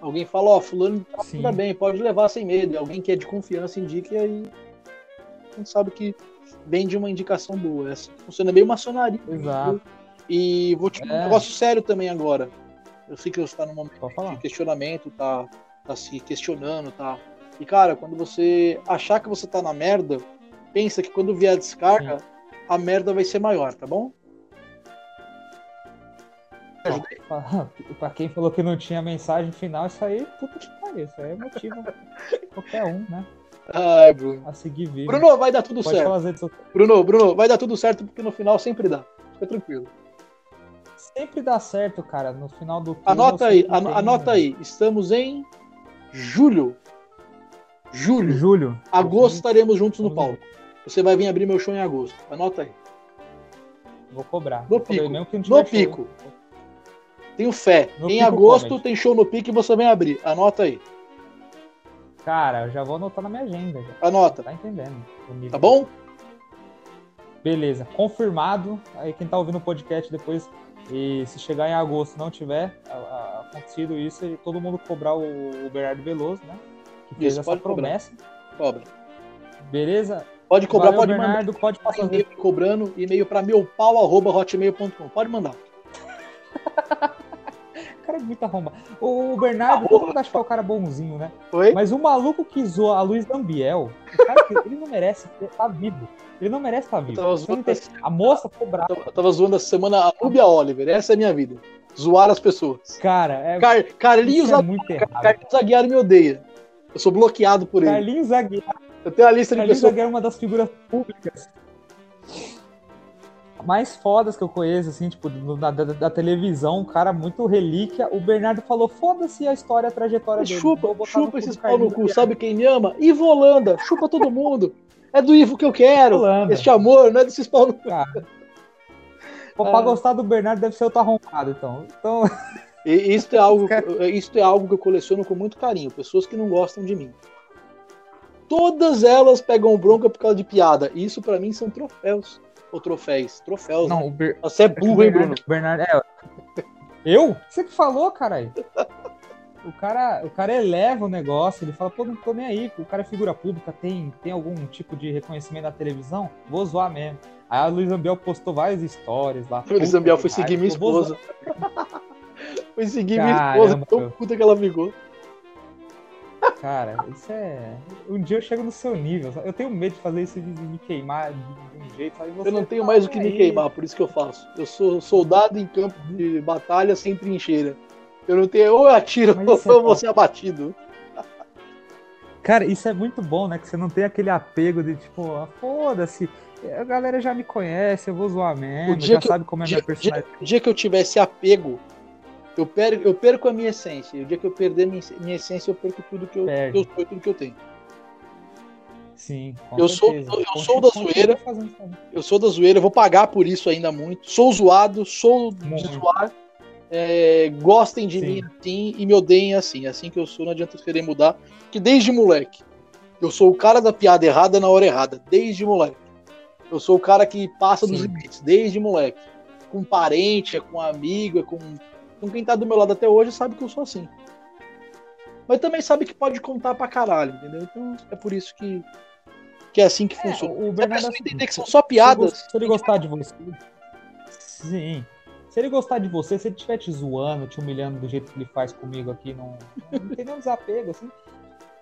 alguém fala, ó, fulano tá Sim. bem, pode levar sem medo. Alguém que é de confiança indica e aí a gente sabe que vem de uma indicação boa. Essa funciona bem maçonaria. Exato. E vou te um É. negócio sério também agora. Eu sei que você está num momento de questionamento, tá, tá se questionando, tá. E cara, quando você achar que você tá na merda, pensa que quando vier a descarga, a merda vai ser maior, tá bom? (laughs) Pra quem falou que não tinha mensagem final, isso aí, puta que pariu, isso aí é motivo qualquer um, né? Ai, Bruno. A seguir vivo. Bruno, vai dar tudo Pode certo. Bruno, Bruno, vai dar tudo certo porque no final sempre dá. Fica tranquilo. Sempre dá certo, cara. No final do turno, Anota aí, tem- anota aí. Estamos em julho. Julho. Julho. Agosto estaremos juntos no palco. Você vai vir abrir meu show em agosto. Anota aí. Vou cobrar. No Vou pico. No show. pico. Tenho fé. No em Pico agosto Comedy. tem show no pique e você vem abrir. Anota aí. Cara, eu já vou anotar na minha agenda. Já. Anota. Tá entendendo? Tá bom? Beleza. Confirmado. Aí quem tá ouvindo o podcast depois, e se chegar em agosto e não tiver a- a- acontecido isso, e todo mundo cobrar o, o Bernardo Veloso, né? Que fez Isso, essa cobrar. promessa. Cobra. Beleza? Pode cobrar, Valeu, pode Bernardo. Pode mandar passar. e-mail cobrando. E-mail pra meupau.hotmail.com. Pode mandar. (laughs) cara é muito arromba. O Bernardo, todo mundo acha que é o cara bonzinho, né? Oi? Mas o maluco que zoa a Luiz Gambiel, o cara que- ele não merece estar vivo. Ele não merece estar Eu vivo. entende? A moça ficou brava. eu tava zoando essa semana a Rubia Oliver. Essa é a minha vida. Zoar as pessoas. Cara, é, Car Carlinhos, isso é muito errado. Carlinhos Aguiar me odeia. Eu sou bloqueado por ele. Carlinhos Aguiar, Eu tenho a lista de Carlinhos pessoas. Aguiar é uma das figuras públicas mais fodas que eu conheço, assim, tipo, da, da- da televisão, um cara muito relíquia. O Bernardo falou, foda-se a história, a trajetória dele. Chupa, no chupa esses pau no cu. Sabe quem me ama? Ivo Holanda. Chupa todo mundo. É do Ivo que eu quero. Holanda. Este amor, não é desses pau no cu. Cara. Ah. Pra gostar do Bernardo deve ser outro arrombado, então. Então, E Isso é, algo, (laughs) isso é algo que eu coleciono com muito carinho. Pessoas que não gostam de mim. Todas elas pegam bronca por causa de piada. E isso pra mim são troféus. Ou troféus. Troféus. não, o, Ber... Você é é burro, hein, Bruno? Bernardo, é. (laughs) Eu? Você que falou, caralho. O cara, o cara eleva o negócio, ele fala, pô, não tô nem aí, o cara é figura pública, tem, tem algum tipo de reconhecimento na televisão, vou zoar mesmo. Aí a Luiz Ambiel postou várias histórias lá. Luiz Ambiel foi seguir minha esposa. (laughs) foi seguir minha Caramba, esposa. Tão puta que ela ficou. Cara, isso é. Um dia eu chego no seu nível. sabe? Eu tenho medo de fazer isso de de me queimar de um jeito. sabe? Você Eu não tenho tá mais o que me queimar, por isso que eu faço. Eu sou soldado em campo de batalha sem trincheira. Eu não tenho, ou eu atiro, Mas ou isso é eu vou ser abatido. Cara, isso é muito bom, né? Que você não tem aquele apego de tipo, ah, foda-se, a galera já me conhece, eu vou zoar mesmo, dia já sabe como é a minha dia, dia, personalidade. o dia que eu tivesse apego, eu perco, eu perco a minha essência. O dia que eu perder minha, minha essência, eu perco tudo que eu, Perde. eu sou e tudo que eu tenho. Sim, Eu sou- eu sou da zoeira. Eu sou da zoeira, eu vou pagar por isso ainda muito. Sou zoado, sou de Muito. zoar. É, gostem de Sim. mim assim e me odeiem assim. Assim que eu sou, não adianta querem mudar. Que desde moleque, Eu sou o cara da piada errada na hora errada, desde moleque. Eu sou o cara que passa dos Sim. limites, desde moleque. Com parente, é com amigo, é com, com quem tá do meu lado até hoje sabe que eu sou assim. Mas também sabe que pode contar pra caralho, entendeu? Então é por isso que, que é assim que É, funciona. o Se a Bernardo pessoa é o entender seguinte, que são só piadas, Se ele gostar de você. Sim. Se ele gostar de você, se ele estiver te zoando, te humilhando do jeito que ele faz comigo aqui, não, não tem nenhum desapego, assim.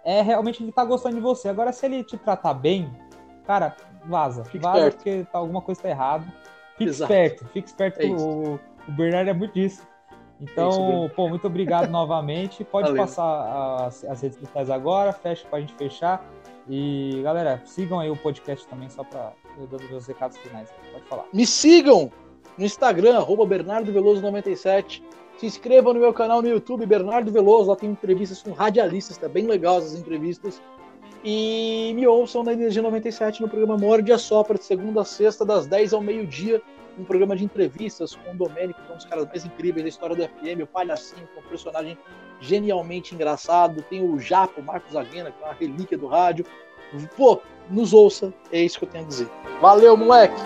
É realmente ele tá gostando de você. Agora, se ele te tratar bem, cara, vaza. Fique vaza esperto. porque tá, alguma coisa tá errada. Fique Exato. esperto, fique esperto. É o, o Bernardo é muito disso. É Então, pô, muito obrigado (laughs) novamente. Pode Valeu. passar as, as redes sociais agora, fecha pra gente fechar. E, galera, sigam aí o podcast também, só pra eu dando meus recados finais. Pode falar. me sigam no Instagram, arroba Bernardo Veloso97. Se inscrevam no meu canal no YouTube, Bernardo Veloso. Lá tem entrevistas com radialistas, tá bem legal essas entrevistas. E me ouçam na Energia 97 no programa Morde a Sopra, de segunda a sexta, das 10 ao meio-dia. Um programa de entrevistas com o Domênico, que é um dos caras mais incríveis da história do FM, o Palhacinho, é um personagem genialmente engraçado. Tem o Japo, Marcos Aguena, que é uma relíquia do rádio. Pô, nos ouça, é isso que eu tenho a dizer. Valeu, moleque!